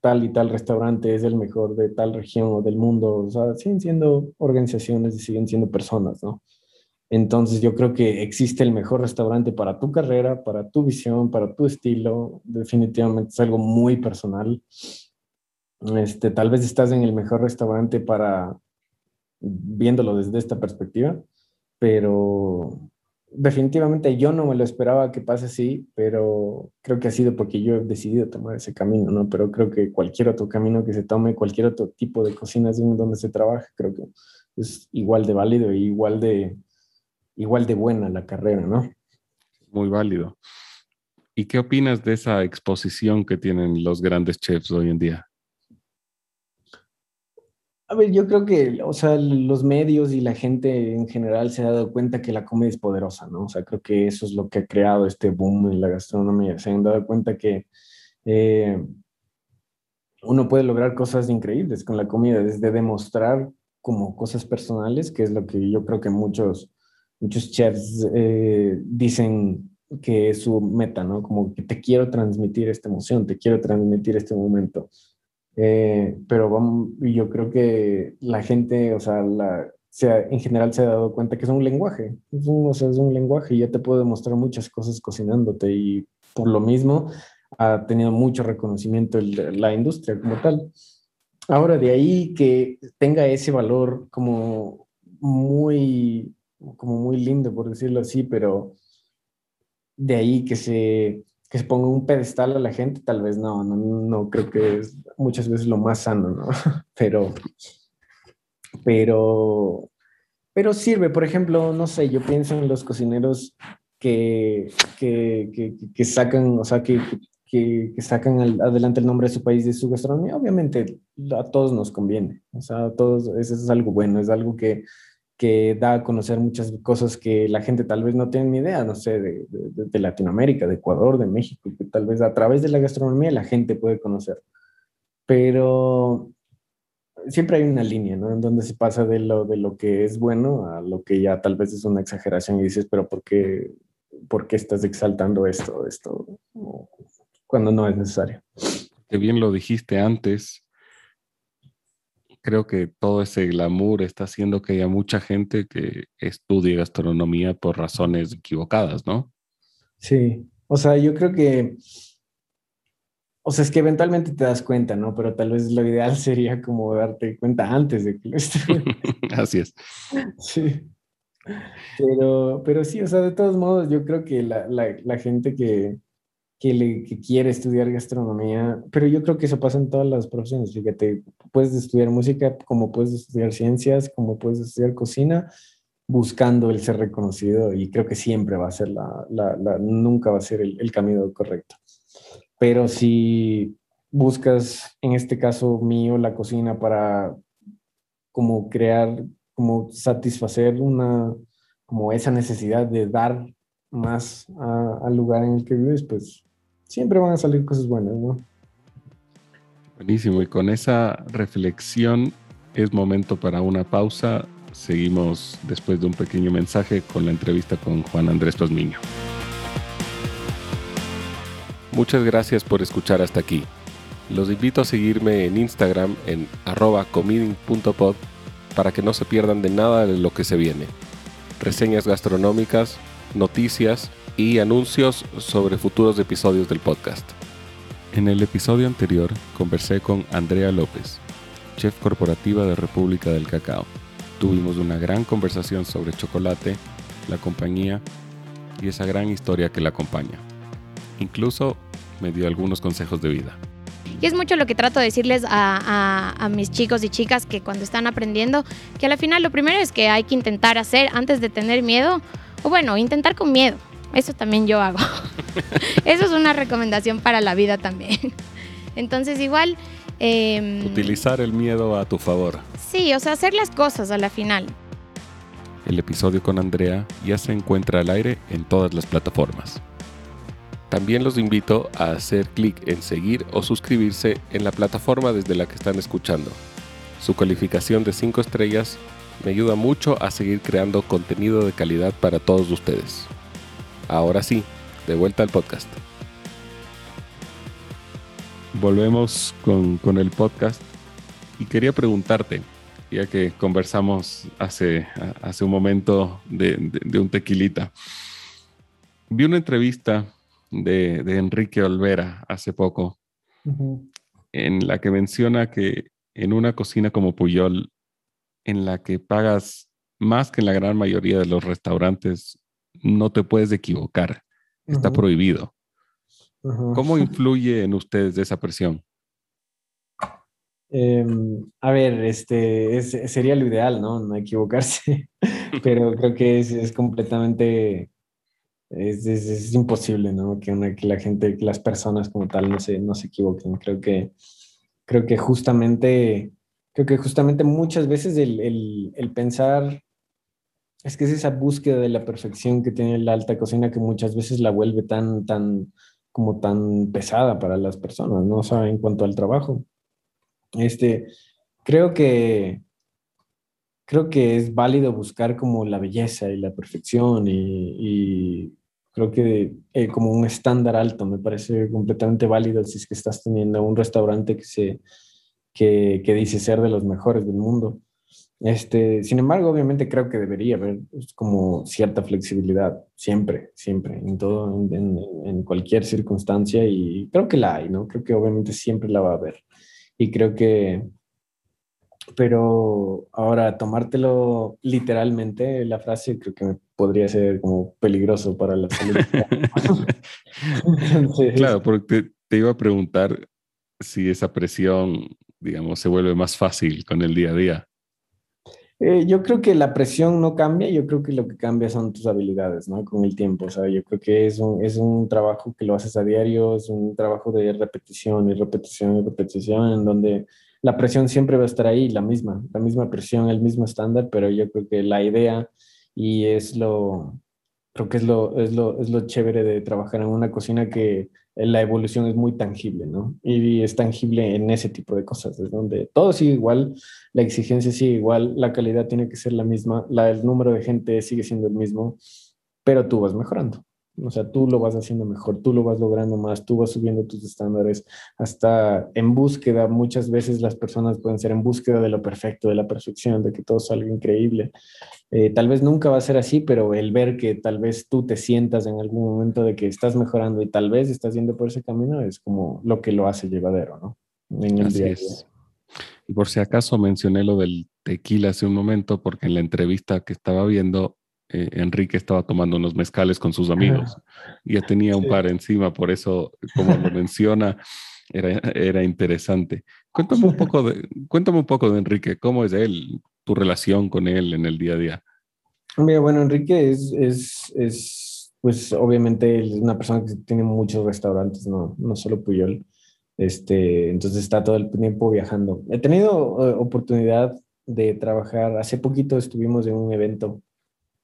tal y tal restaurante es el mejor de tal región o del mundo. O sea, siguen siendo organizaciones y siguen siendo personas, ¿no? Entonces yo creo que existe el mejor restaurante para tu carrera, para tu visión, para tu estilo. Definitivamente es algo muy personal. Este, tal vez estás en el mejor restaurante para viéndolo desde esta perspectiva, pero definitivamente yo no me lo esperaba que pase así, pero creo que ha sido porque yo he decidido tomar ese camino, ¿no? Pero creo que cualquier otro camino que se tome, cualquier otro tipo de cocinas donde se trabaje, creo que es igual de válido y igual de, igual de buena la carrera, ¿no? Muy válido. ¿Y qué opinas de esa exposición que tienen los grandes chefs hoy en día? A ver, yo creo que, o sea, los medios y la gente en general se ha dado cuenta que la comida es poderosa, ¿no? O sea, creo que eso es lo que ha creado este boom en la gastronomía. Se han dado cuenta que eh, uno puede lograr cosas increíbles con la comida, desde demostrar como cosas personales, que es lo que yo creo que muchos, muchos chefs eh, dicen que es su meta, ¿no? Como que te quiero transmitir esta emoción, te quiero transmitir este momento. Eh, pero vamos, yo creo que la gente, o sea, la, sea, en general se ha dado cuenta que es un lenguaje, es un, o sea, es un lenguaje y ya te puedo demostrar muchas cosas cocinándote y por lo mismo ha tenido mucho reconocimiento la industria como tal. Ahora, de ahí que tenga ese valor como muy, como muy lindo, por decirlo así, pero de ahí que se que se ponga un pedestal a la gente, tal vez no, no, no creo que es muchas veces lo más sano, ¿no? Pero, pero, pero sirve, por ejemplo, no sé, yo pienso en los cocineros que, que, que, que sacan, o sea, que, que, sacan adelante el nombre de su país, de su gastronomía, obviamente a todos nos conviene, o sea, a todos, eso es algo bueno, es algo que, que da a conocer muchas cosas que la gente tal vez no tiene ni idea, no sé, de, de, Latinoamérica, de Ecuador, de México, que tal vez a través de la gastronomía la gente puede conocer. Pero siempre hay una línea, ¿no? En donde se pasa de lo, de lo que es bueno a lo que ya tal vez es una exageración y dices, pero ¿por qué, por qué estás exaltando esto, esto, cuando no es necesario? Que bien lo dijiste antes, creo que todo ese glamour está haciendo que haya mucha gente que estudie gastronomía por razones equivocadas, ¿no? Sí, o sea, yo creo que, o sea, es que eventualmente te das cuenta, ¿no? Pero tal vez lo ideal sería como darte cuenta antes de que lo Así es. Sí. Pero, pero sí, o sea, de todos modos, yo creo que la, la, la gente que, que, le, quiere estudiar gastronomía, pero yo creo que eso pasa en todas las profesiones. Fíjate, puedes estudiar música como puedes estudiar ciencias, como puedes estudiar cocina, buscando el ser reconocido y creo que siempre va a ser la, la, nunca va a ser el, el, camino correcto. Pero si buscas, en este caso mío, la cocina para como crear, como satisfacer una, como esa necesidad de dar más al lugar en el que vives, pues siempre van a salir cosas buenas, ¿no? Buenísimo, y con esa reflexión es momento para una pausa. Seguimos después de un pequeño mensaje con la entrevista con Juan Andrés Pazmiño. Muchas gracias por escuchar hasta aquí. Los invito a seguirme en Instagram en arroba comiding.pod para que no se pierdan de nada de lo que se viene. Reseñas gastronómicas, noticias y anuncios sobre futuros episodios del podcast. En el episodio anterior conversé con Andrea López, chef corporativa de República del Cacao. Tuvimos una gran conversación sobre chocolate, la compañía y esa gran historia que la acompaña. Incluso me dio algunos consejos de vida. Y es mucho lo que trato de decirles a, a, mis chicos y chicas que cuando están aprendiendo, que al final lo primero es que hay que intentar hacer antes de tener miedo, o bueno, intentar con miedo. Eso también yo hago. Eso es una recomendación para la vida también. Entonces igual... Em, Utilizar el miedo a tu favor. Sí, o sea, hacer las cosas a la final. El episodio con Andrea ya se encuentra al aire en todas las plataformas. También los invito a hacer clic en seguir o suscribirse en la plataforma desde la que están escuchando. Su calificación de 5 estrellas me ayuda mucho a seguir creando contenido de calidad para todos ustedes. Ahora sí, de vuelta al podcast. volvemos con, el podcast. Y quería preguntarte, ya que conversamos hace, hace un momento de, un tequilita, vi una entrevista de, Enrique Olvera hace poco, en la que menciona que en una cocina como Puyol, en la que pagas más que en la gran mayoría de los restaurantes, no te puedes equivocar, está prohibido. ¿Cómo influye en ustedes esa presión? Em, a ver, este sería lo ideal, ¿no? No equivocarse, pero creo que es, completamente, es, imposible, ¿no? Que, una, que la gente, que las personas como tal no se, no se equivoquen. Creo que, creo que justamente, creo que justamente muchas veces el, el pensar, es que es esa búsqueda de la perfección que tiene la alta cocina que muchas veces la vuelve tan, tan, como tan pesada para las personas, ¿no? O sea, en cuanto al trabajo. Este, creo que, creo que es válido buscar como la belleza y la perfección y, creo que eh, como un estándar alto me parece completamente válido si es que estás teniendo un restaurante que, se, que, que dice ser de los mejores del mundo. Este, sin embargo, obviamente creo que debería haber pues, como cierta flexibilidad, siempre, siempre, en todo, en, en, cualquier circunstancia y creo que la hay, ¿no? Creo que obviamente siempre la va a haber. Y creo que, pero ahora tomártelo literalmente, la frase creo que podría ser como peligroso para la salud. claro, porque te iba a preguntar si esa presión, digamos, se vuelve más fácil con el día a día. Eh, yo creo que la presión no cambia, yo creo que lo que cambia son tus habilidades, ¿no? Con el tiempo, o sea, yo creo que es un, es un trabajo que lo haces a diario, es un trabajo de repetición y repetición y repetición, en donde la presión siempre va a estar ahí, la misma, la misma presión, el mismo estándar, pero yo creo que la idea y es lo, creo que es lo, es lo, es lo chévere de trabajar en una cocina que la evolución es muy tangible, ¿no? Y es tangible en ese tipo de cosas, es donde todo sigue igual, la exigencia sigue igual, la calidad tiene que ser la misma, la, el número de gente sigue siendo el mismo, pero tú vas mejorando. O sea, tú lo vas haciendo mejor, tú lo vas logrando más, tú vas subiendo tus estándares hasta en búsqueda. Muchas veces las personas pueden ser en búsqueda de lo perfecto, de la perfección, de que todo salga increíble. Eh, tal vez nunca va a ser así, pero el ver que tal vez tú te sientas en algún momento de que estás mejorando y tal vez estás yendo por ese camino es como lo que lo hace llevadero, ¿no? En el día Es. Y por si acaso mencioné lo del tequila hace un momento, porque en la entrevista que estaba viendo eh, Enrique estaba tomando unos mezcales con sus amigos. y Ya tenía un par encima, por eso, como lo menciona, era, era interesante. Cuéntame un, poco de, cuéntame un poco de Enrique, ¿cómo es él, tu relación con él en el día a día? bueno, Enrique es, es, es, pues obviamente es una persona que tiene muchos restaurantes, no, no solo Puyol. Este, entonces está todo el tiempo viajando. He tenido eh, oportunidad de trabajar, hace poquito estuvimos en un evento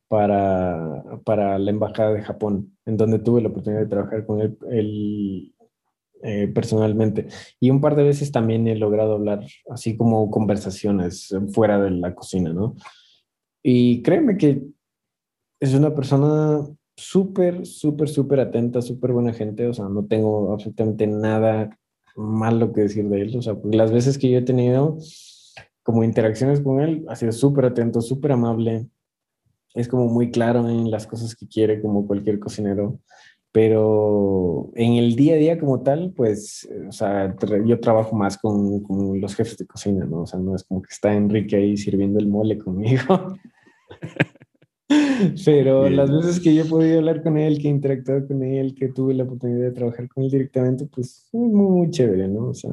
para, para la Embajada de Japón, en donde tuve la oportunidad de trabajar con él, eh, personalmente. Y un par de veces también he logrado hablar, así como conversaciones fuera de la cocina, ¿no? Y créeme que es una persona súper, súper, súper atenta, súper buena gente, o sea, no tengo absolutamente nada malo que decir de él, o sea, las veces que yo he tenido como interacciones con él, ha sido súper atento, súper amable, es como muy claro en las cosas que quiere, como cualquier cocinero. Pero en el día a día como tal, pues, o sea, yo trabajo más con, con los jefes de cocina, ¿no? O sea, no es como que está Enrique ahí sirviendo el mole conmigo. Pero las veces que yo he podido hablar con él, que he interactuado con él, que tuve la oportunidad de trabajar con él directamente, pues es muy, muy chévere, ¿no? O sea,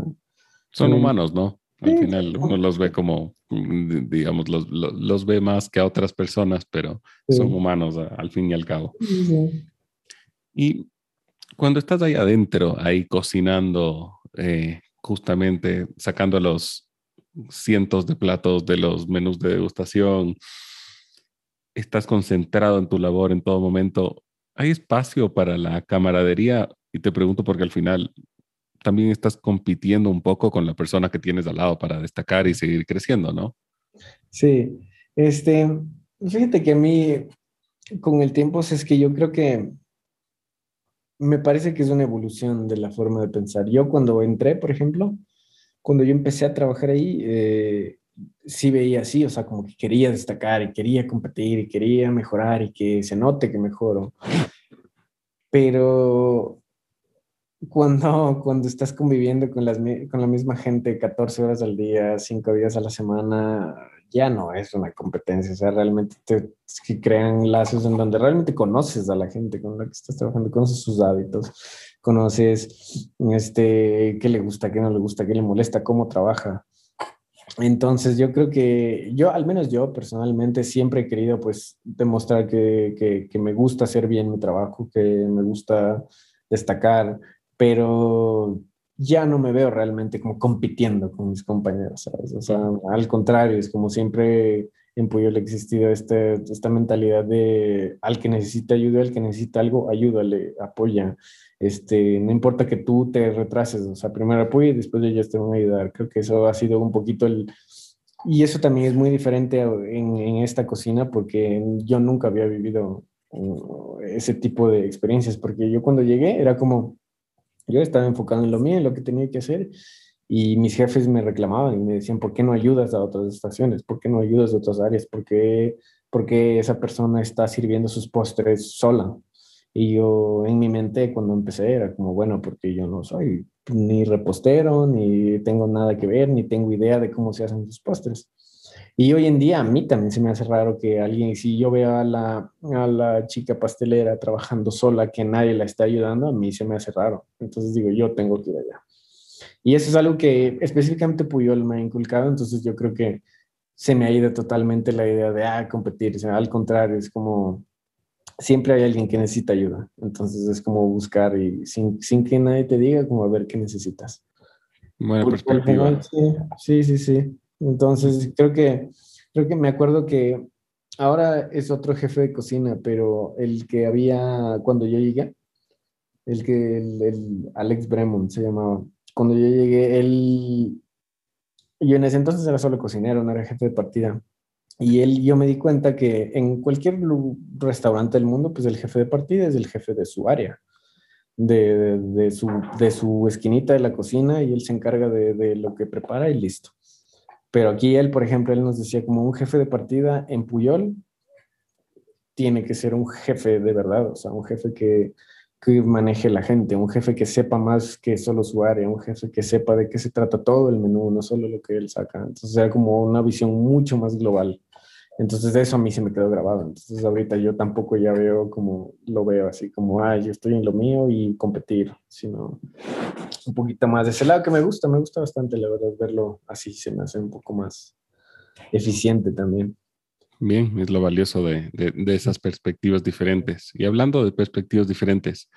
son humanos, ¿no? Al final uno los ve como, digamos, los, los, ve más que a otras personas, pero son humanos al fin y al cabo. Y cuando estás ahí adentro, ahí cocinando, eh, justamente sacando los cientos de platos de los menús de degustación, estás concentrado en tu labor en todo momento, ¿hay espacio para la camaradería? Y te pregunto porque al final también estás compitiendo un poco con la persona que tienes al lado para destacar y seguir creciendo, ¿no? Sí, este, fíjate que a mí con el tiempo es que yo creo que me parece que es una evolución de la forma de pensar. Yo cuando entré, por ejemplo, cuando yo empecé a trabajar ahí, eh, sí veía así, o sea, como que quería destacar y quería competir y quería mejorar y que se note que mejoro. Pero cuando, cuando estás conviviendo con, las, con la misma gente 14 horas al día, 5 días a la semana, ya no es una competencia, o sea, realmente te, crean lazos en donde realmente conoces a la gente con la que estás trabajando, conoces sus hábitos, conoces este, qué le gusta, qué no le gusta, qué le molesta, cómo trabaja. Entonces yo creo que yo, al menos yo personalmente, siempre he querido pues demostrar que, que, que me gusta hacer bien mi trabajo, que me gusta destacar, pero ya no me veo realmente como compitiendo con mis compañeros, ¿sabes? O sea, al contrario, es como siempre en Puyol ha existido este, esta mentalidad de al que necesita ayuda, al que necesita algo, ayúdale, apoya. Este, no importa que tú te retrases, o sea, primero apoya y después ellos te van a ayudar. Creo que eso ha sido un poquito el... Y eso también es muy diferente en, en esta cocina porque yo nunca había vivido uh, ese tipo de experiencias, porque yo cuando llegué era como, yo estaba enfocado en lo mío, en lo que tenía que hacer, y mis jefes me reclamaban y me decían, ¿por qué no ayudas a otras estaciones? ¿Por qué no ayudas a otras áreas? ¿Por qué, por qué esa persona está sirviendo sus postres sola? Y yo en mi mente cuando empecé era como, bueno, porque yo no soy ni repostero, ni tengo nada que ver, ni tengo idea de cómo se hacen sus postres. Y hoy en día a mí también se me hace raro que alguien, si yo veo a la, a la chica pastelera trabajando sola, que nadie la está ayudando, a mí se me hace raro. Entonces digo, yo tengo que ir allá. Y eso es algo que específicamente Puyol me ha inculcado, entonces yo creo que se me ha ido totalmente la idea de, ah, competir. O sea, al contrario, es como, siempre hay alguien que necesita ayuda. Entonces es como buscar y sin, sin que nadie te diga, como a ver qué necesitas. Buena perspectiva. sí, sí, sí. Entonces, creo que, creo que me acuerdo que ahora es otro jefe de cocina, pero el que había cuando yo llegué, el que, el, Alex Bremont se llamaba. Cuando yo llegué, él, yo en ese entonces era solo cocinero, no era jefe de partida. Y él, yo me di cuenta que en cualquier restaurante del mundo, pues el jefe de partida es el jefe de su área, de, de, su, de su esquinita de la cocina y él se encarga de, de lo que prepara y listo. Pero aquí él, por ejemplo, él nos decía como un jefe de partida en Puyol tiene que ser un jefe de verdad, o sea, un jefe que, que maneje la gente, un jefe que sepa más que solo su área, un jefe que sepa de qué se trata todo el menú, no solo lo que él saca. Entonces era como una visión mucho más global. Entonces eso a mí se me quedó grabado. Entonces ahorita yo tampoco ya veo como, lo veo así como, ah, yo estoy en lo mío y competir, sino un poquito más de ese lado que me gusta, me gusta bastante, la verdad, verlo así se me hace un poco más eficiente también. Bien, es lo valioso de, de, esas perspectivas diferentes. Y hablando de perspectivas diferentes,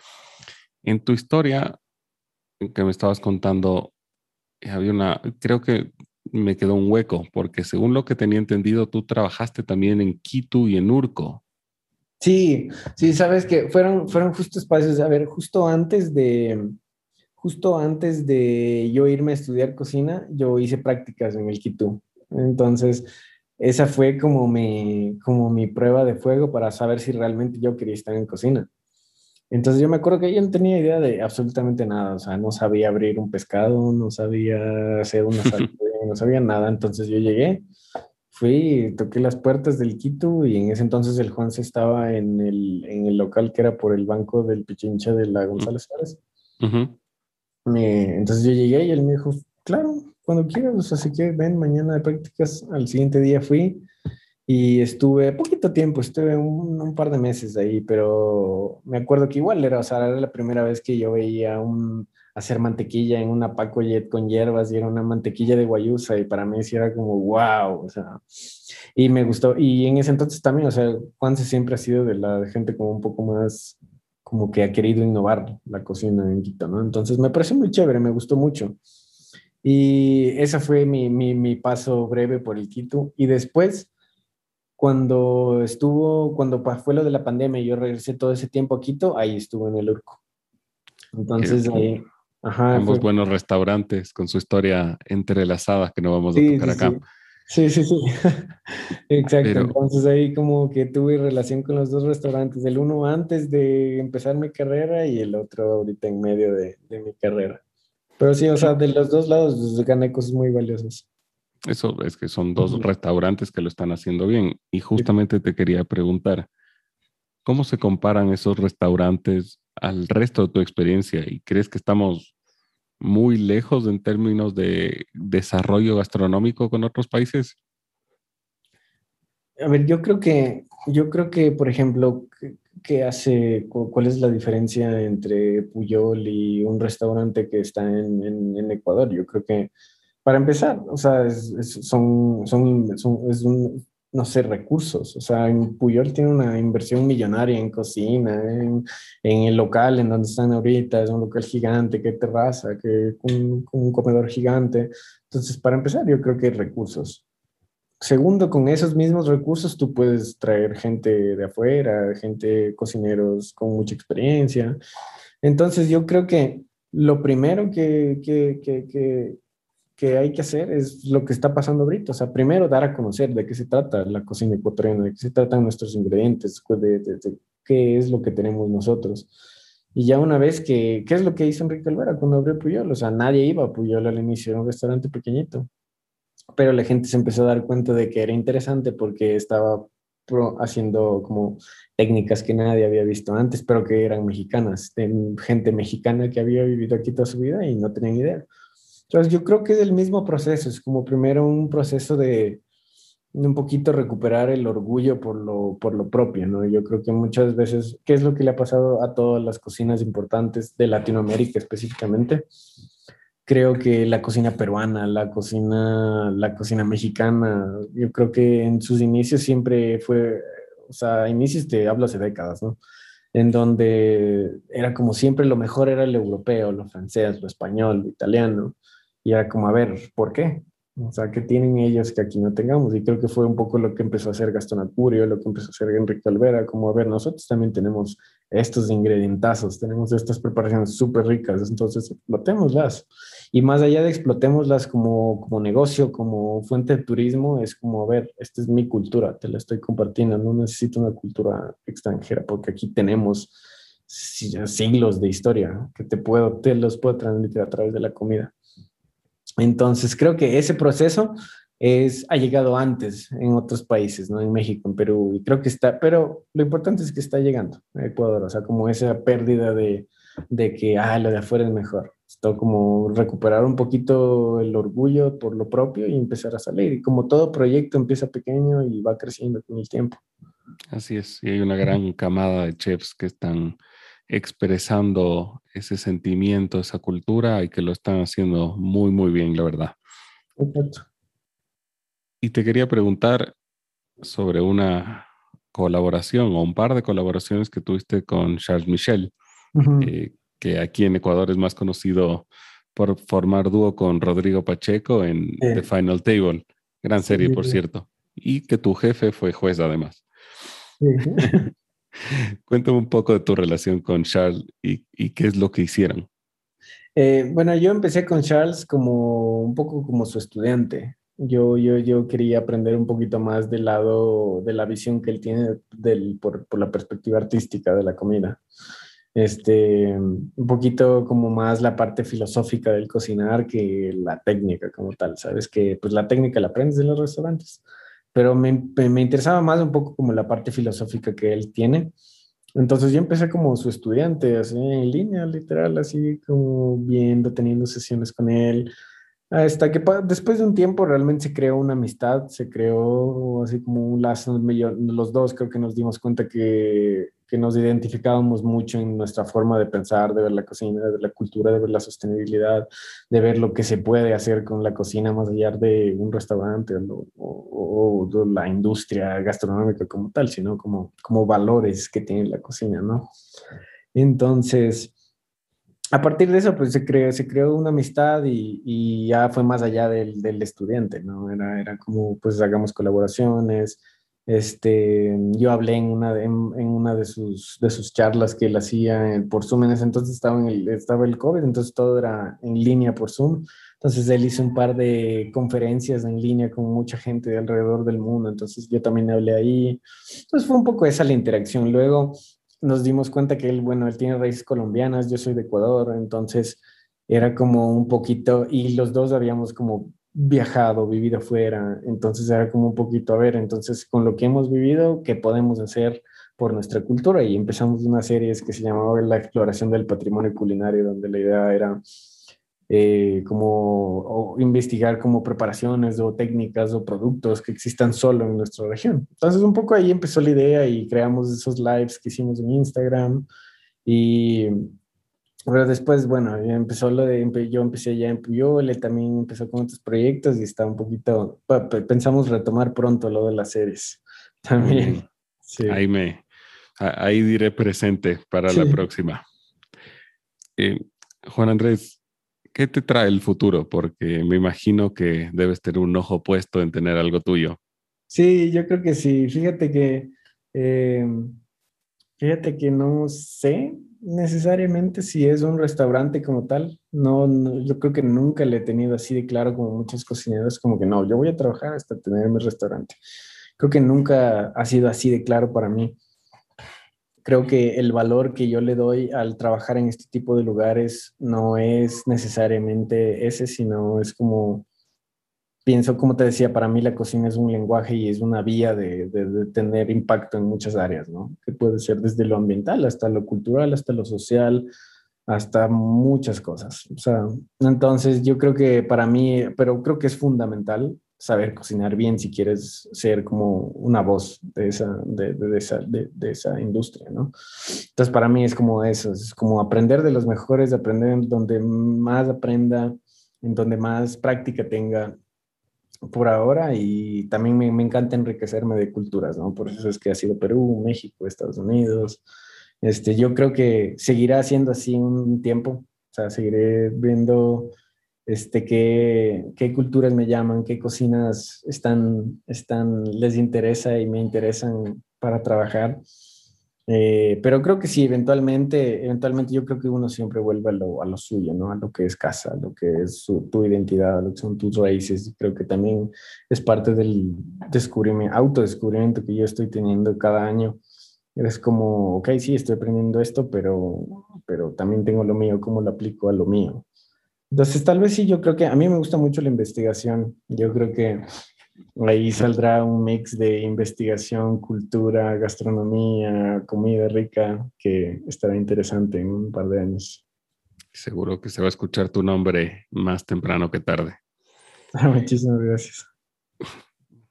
en tu historia que me estabas contando, había una, creo que me quedó un hueco, porque según lo que tenía entendido, tú trabajaste también en Quito y en Urco. Sí, sí, sabes que fueron, fueron justo espacios, a ver, justo antes de, justo antes de yo irme a estudiar cocina, yo hice prácticas en el Quito. Entonces, esa fue como mi, como mi prueba de fuego para saber si realmente yo quería estar en cocina. Entonces yo me acuerdo que yo no tenía idea de absolutamente nada, o sea, no sabía abrir un pescado, no sabía hacer una salsa, no sabía nada, entonces yo llegué, fui, toqué las puertas del Quito y en ese entonces el Juan se estaba en el, en el local que era por el banco del Pichincha de la González Suárez. entonces yo llegué y él me dijo, claro, cuando quieras, o sea, si quieres, ven mañana de prácticas, al siguiente día fui y estuve poquito tiempo, estuve un, par de meses ahí, pero me acuerdo que igual era, o sea, era la primera vez que yo veía un, hacer mantequilla en una Paco Jet con hierbas y era una mantequilla de guayusa y para mí sí era como wow, o sea, y me gustó. Y en ese entonces también, o sea, Juan siempre ha sido de la gente como un poco más, como que ha querido innovar la cocina en Quito, ¿no? Entonces me pareció muy chévere, me gustó mucho. Y ese fue mi, mi, mi paso breve por el Quito. Y después cuando estuvo, cuando fue lo de la pandemia y yo regresé todo ese tiempo a Quito, ahí estuvo en el Urco. Entonces ahí... Ajá, Ambos buenos restaurantes con su historia entrelazada que no vamos a tocar acá. Sí, sí, sí. Exacto. Entonces ahí como que tuve relación con los dos restaurantes, el uno antes de empezar mi carrera y el otro ahorita en medio de, mi carrera. Pero sí, o sea, de los dos lados pues, gané cosas muy valiosas. Eso es que son dos restaurantes que lo están haciendo bien. Y justamente te quería preguntar, ¿cómo se comparan esos restaurantes al resto de tu experiencia? ¿Y crees que estamos muy lejos en términos de desarrollo gastronómico con otros países? A ver, yo creo que, yo creo que, por ejemplo, ¿qué hace, cuál es la diferencia entre Puyol y un restaurante que está en, Ecuador? Yo creo que, para empezar, o sea, son, son, es un, no sé, recursos. O sea, Puyol tiene una inversión millonaria en cocina, en, el local en donde están ahorita, es un local gigante, que terraza, que un, un comedor gigante. Entonces, para empezar, yo creo que hay recursos. Segundo, con esos mismos recursos tú puedes traer gente de afuera, gente, cocineros con mucha experiencia. Entonces, yo creo que lo primero que, que, que que hay que hacer es lo que está pasando ahorita. O sea, primero dar a conocer de qué se trata la cocina ecuatoriana, de qué se tratan nuestros ingredientes, de, de, qué es lo que tenemos nosotros. Y ya una vez que, ¿qué es lo que hizo Enrique Olvera cuando abrió Puyol? O sea, nadie iba a Puyol al inicio, era un restaurante pequeñito. Pero la gente se empezó a dar cuenta de que era interesante porque estaba haciendo como técnicas que nadie había visto antes, pero que eran mexicanas, de gente mexicana que había vivido aquí toda su vida y no tenían idea. Entonces yo creo que es el mismo proceso, es como primero un proceso de un poquito recuperar el orgullo por lo, por lo propio, ¿no? Yo creo que muchas veces, ¿qué es lo que le ha pasado a todas las cocinas importantes de Latinoamérica específicamente? Creo que la cocina peruana, la cocina, la cocina mexicana, yo creo que en sus inicios siempre fue, o sea, inicios te hablo hace décadas, ¿no? en donde era como siempre lo mejor era el europeo, lo francés, lo español, lo italiano, y era como, a ver, ¿por qué? O sea, ¿qué tienen ellos que aquí no tengamos? Y creo que fue un poco lo que empezó a hacer Gastón Acurio, lo que empezó a hacer Enrique Olvera, como, a ver, nosotros también tenemos estos ingredientazos, tenemos estas preparaciones súper ricas, entonces explotémoslas. Y más allá de explotémoslas como, como negocio, como fuente de turismo, es como, a ver, esta es mi cultura, te la estoy compartiendo, no necesito una cultura extranjera, porque aquí tenemos siglos de historia que te puedo, te los puedo transmitir a través de la comida. Entonces, creo que ese proceso es, ha llegado antes en otros países, ¿no? En México, en Perú, y creo que está, pero lo importante es que está llegando a Ecuador, o sea, como esa pérdida de, de que, ah, lo de afuera es mejor. Esto como recuperar un poquito el orgullo por lo propio y empezar a salir. Y como todo proyecto empieza pequeño y va creciendo con el tiempo. Así es, y hay una gran camada de chefs que están expresando ese sentimiento, esa cultura y que lo están haciendo muy, muy bien, la verdad. Y te quería preguntar sobre una colaboración o un par de colaboraciones que tuviste con Charles Michel, eh, que aquí en Ecuador es más conocido por formar dúo con Rodrigo Pacheco en The Final Table, gran serie, por cierto, y que tu jefe fue juez además. Cuéntame un poco de tu relación con Charles y, qué es lo que hicieron. Eh, bueno, yo empecé con Charles como un poco como su estudiante. Yo, yo, yo quería aprender un poquito más del lado de la visión que él tiene del, por, la perspectiva artística de la comida. Este, un poquito como más la parte filosófica del cocinar que la técnica como tal. Sabes que pues la técnica la aprendes en los restaurantes pero me, me, interesaba más un poco como la parte filosófica que él tiene. Entonces yo empecé como su estudiante, así en línea, literal, así como viendo, teniendo sesiones con él, hasta que después de un tiempo realmente se creó una amistad, se creó así como un lazo, los dos creo que nos dimos cuenta que que nos identificábamos mucho en nuestra forma de pensar, de ver la cocina, de ver la cultura, de ver la sostenibilidad, de ver lo que se puede hacer con la cocina más allá de un restaurante o, la industria gastronómica como tal, sino como, como valores que tiene la cocina, ¿no? Entonces, a partir de eso, pues se creó, se creó una amistad y, y ya fue más allá del, del estudiante, ¿no? Era, era como, pues hagamos colaboraciones, este, yo hablé en una, en, una de, sus, de sus charlas que él hacía por Zoom. En ese entonces estaba, en el, estaba el COVID, entonces todo era en línea por Zoom. Entonces él hizo un par de conferencias en línea con mucha gente de alrededor del mundo, entonces yo también hablé ahí. Entonces fue un poco esa la interacción. Luego nos dimos cuenta que él, bueno, él tiene raíces colombianas, yo soy de Ecuador, entonces era como un poquito, y los dos habíamos como viajado, vivido afuera, entonces era como un poquito, a ver, entonces con lo que hemos vivido, ¿qué podemos hacer por nuestra cultura? Y empezamos una serie que se llamaba La exploración del patrimonio culinario, donde la idea era eh, como investigar como preparaciones o técnicas o productos que existan solo en nuestra región. Entonces un poco ahí empezó la idea y creamos esos lives que hicimos en Instagram y pero después, bueno, empezó lo de, yo empecé ya en Puyol, él también empezó con otros proyectos y está un poquito, pensamos retomar pronto lo de las series también. Ahí me, ahí diré presente para la próxima. Eh, Juan Andrés, ¿qué te trae el futuro? Porque me imagino que debes tener un ojo puesto en tener algo tuyo. Sí, yo creo que sí. Fíjate que, eh, fíjate que no sé necesariamente si es un restaurante como tal. No, yo creo que nunca le he tenido así de claro como muchos cocineros, como que no, yo voy a trabajar hasta tener mi restaurante. Creo que nunca ha sido así de claro para mí creo que el valor que yo le doy al trabajar en este tipo de lugares no es necesariamente ese, sino es como, pienso, como te decía, para mí la cocina es un lenguaje y es una vía de, de, tener impacto en muchas áreas, ¿no? Que puede ser desde lo ambiental hasta lo cultural, hasta lo social, hasta muchas cosas. O sea, entonces yo creo que para mí, pero creo que es fundamental saber cocinar bien si quieres ser como una voz de esa, de, de, esa, de, de, esa industria, ¿no? Entonces, para mí es como eso, es como aprender de los mejores, aprender en donde más aprenda, en donde más práctica tenga por ahora y también me, encanta enriquecerme de culturas, ¿no? Por eso es que ha sido Perú, México, Estados Unidos. Este, yo creo que seguirá siendo así un tiempo, o sea, seguiré viendo este, qué, qué, culturas me llaman, qué cocinas están, están, les interesa y me interesan para trabajar. Eh, pero creo que sí, eventualmente, eventualmente yo creo que uno siempre vuelve a lo, a lo suyo, ¿no? A lo que es casa, a lo que es su, tu identidad, a lo que son tus raíces. Creo que también es parte del descubrimiento, autodescubrimiento que yo estoy teniendo cada año. Es como, ok, sí, estoy aprendiendo esto, pero, pero también tengo lo mío, ¿cómo lo aplico a lo mío? Entonces, tal vez sí, yo creo que a mí me gusta mucho la investigación. Yo creo que ahí saldrá un mix de investigación, cultura, gastronomía, comida rica, que estará interesante en un par de años. Seguro que se va a escuchar tu nombre más temprano que tarde. Muchísimas gracias.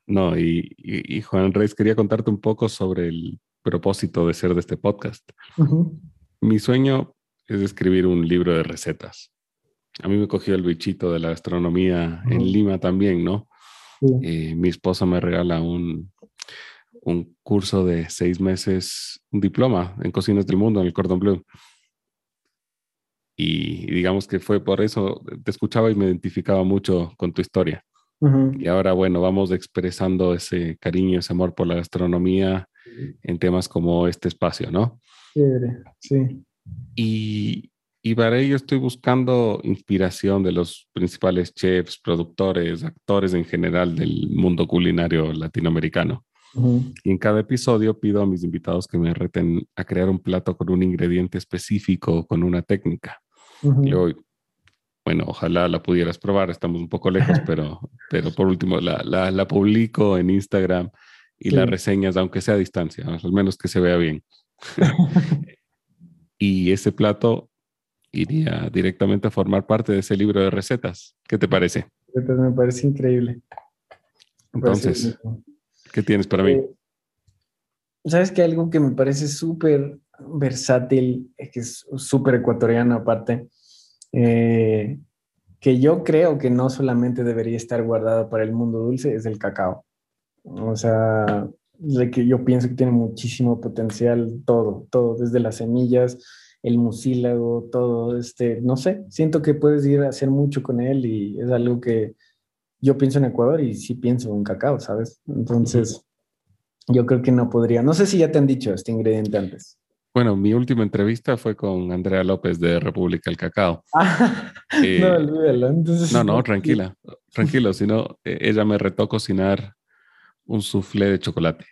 No, y, y, Juan Reyes, quería contarte un poco sobre el propósito de ser de este podcast. Mi sueño es escribir un libro de recetas. A mí me cogió el bichito de la gastronomía en Lima también, ¿no? Eh, mi esposa me regala un, un curso de seis meses, un diploma en cocinas del mundo en el Cordon Bleu. Y, digamos que fue por eso, te escuchaba y me identificaba mucho con tu historia. Y ahora, bueno, vamos expresando ese cariño, ese amor por la gastronomía en temas como este espacio, ¿no? Sí. Y, y para ello estoy buscando inspiración de los principales chefs, productores, actores en general del mundo culinario latinoamericano. Y en cada episodio pido a mis invitados que me reten a crear un plato con un ingrediente específico, con una técnica. Yo, bueno, ojalá la pudieras probar, estamos un poco lejos, pero, pero por último la, la, la publico en Instagram y las reseñas, aunque sea a distancia, al menos que se vea bien. y ese plato iría directamente a formar parte de ese libro de recetas. ¿Qué te parece? me parece increíble. Entonces, ¿qué tienes para mí? Eh, Sabes que algo que me parece súper versátil, que es súper ecuatoriano aparte, eh, que yo creo que no solamente debería estar guardado para el mundo dulce, es el cacao. O sea, de que yo pienso que tiene muchísimo potencial todo, todo, desde las semillas, el mucílago, todo, este, no sé, siento que puedes ir a hacer mucho con él y es algo que yo pienso en Ecuador y sí pienso en cacao, ¿sabes? Entonces, yo creo que no podría, no sé si ya te han dicho este ingrediente antes. Bueno, mi última entrevista fue con Andrea López de República del Cacao. Ah, Eh, no, olvídalo. Entonces, No, no, tranquila, tranquilo, sino eh, ella me retó cocinar un soufflé de chocolate.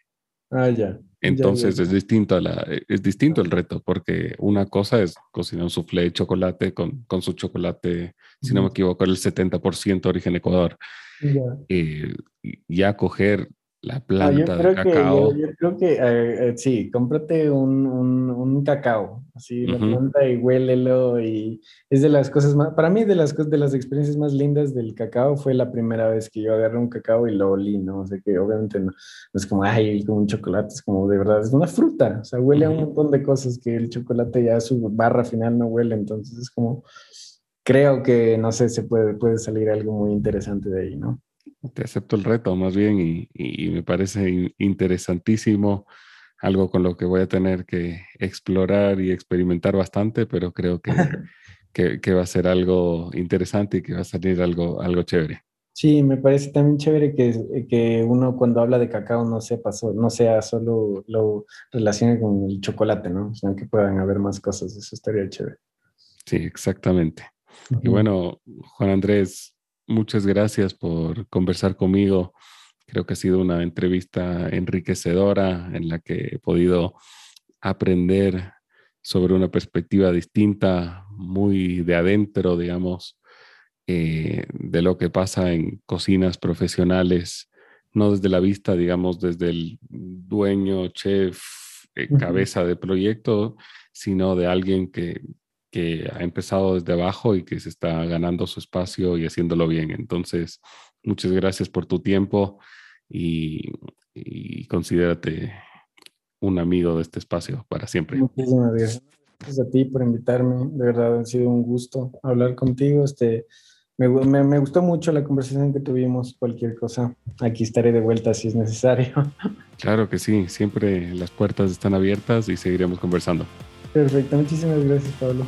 Ah, ya. Entonces ya. es distinto a la, es distinto el reto, porque una cosa es cocinar un soufflé de chocolate con, con su chocolate, si no me equivoco, el 70% origen Ecuador. Ya. Eh, y ya coger la Ah, yo planta de creo que, cacao. yo, yo creo que eh, eh, sí, cómprate un, un, un cacao, así la Ujú. planta y huélelo y es de las cosas más, para mí de las de las experiencias más lindas del cacao fue la primera vez que yo agarré un cacao y lo olí, ¿no? O sea que obviamente no, no es como, ay, como un chocolate, es como de verdad, es una fruta, o sea, huele a un montón de cosas que el chocolate ya su barra final no huele, entonces es como, creo que, no sé, se puede, puede salir algo muy interesante de ahí, ¿no? Te acepto el reto más bien y, y me parece in- interesantísimo, algo con lo que voy a tener que explorar y experimentar bastante, pero creo que, que, que va a ser algo interesante y que va a salir algo, algo chévere. Sí, me parece también chévere que, que uno cuando habla de cacao no sepa, no sea solo lo relacione con el chocolate, ¿no? Sino que puedan haber más cosas, eso estaría chévere. Sí, exactamente. Y Ujú. bueno, Juan Andrés, muchas gracias por conversar conmigo. Creo que ha sido una entrevista enriquecedora en la que he podido aprender sobre una perspectiva distinta, muy de adentro, digamos, eh, de lo que pasa en cocinas profesionales, no desde la vista, digamos, desde el dueño, chef, eh, cabeza de proyecto, sino de alguien que, que ha empezado desde abajo y que se está ganando su espacio y haciéndolo bien. Entonces, muchas gracias por tu tiempo y, y considérate un amigo de este espacio para siempre. Muchísimas gracias. Gracias a ti por invitarme, de verdad ha sido un gusto hablar contigo. Este, me, me, me gustó mucho la conversación que tuvimos, cualquier cosa. Aquí estaré de vuelta si es necesario. Claro que sí, siempre las puertas están abiertas y seguiremos conversando. Perfecto, muchísimas gracias, Pablo.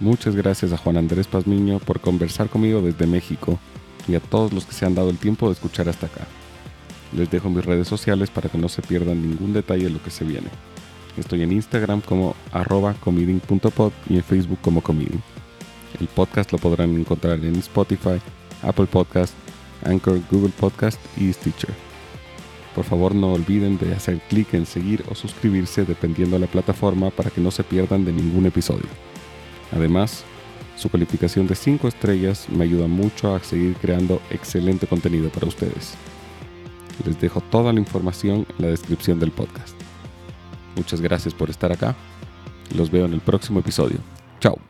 Muchas gracias a Juan Andrés Pazmiño por conversar conmigo desde México y a todos los que se han dado el tiempo de escuchar hasta acá. Les dejo mis redes sociales para que no se pierdan ningún detalle de lo que se viene. Estoy en Instagram como arroba comeding.pod y en Facebook como comeding. El podcast lo podrán encontrar en Spotify, Apple Podcast, Anchor, Google Podcast y Stitcher. Por favor no olviden de hacer clic en seguir o suscribirse dependiendo de la plataforma para que no se pierdan de ningún episodio. Además, su calificación de 5 estrellas me ayuda mucho a seguir creando excelente contenido para ustedes. Les dejo toda la información en la descripción del podcast. Muchas gracias por estar acá. Los veo en el próximo episodio. Chao.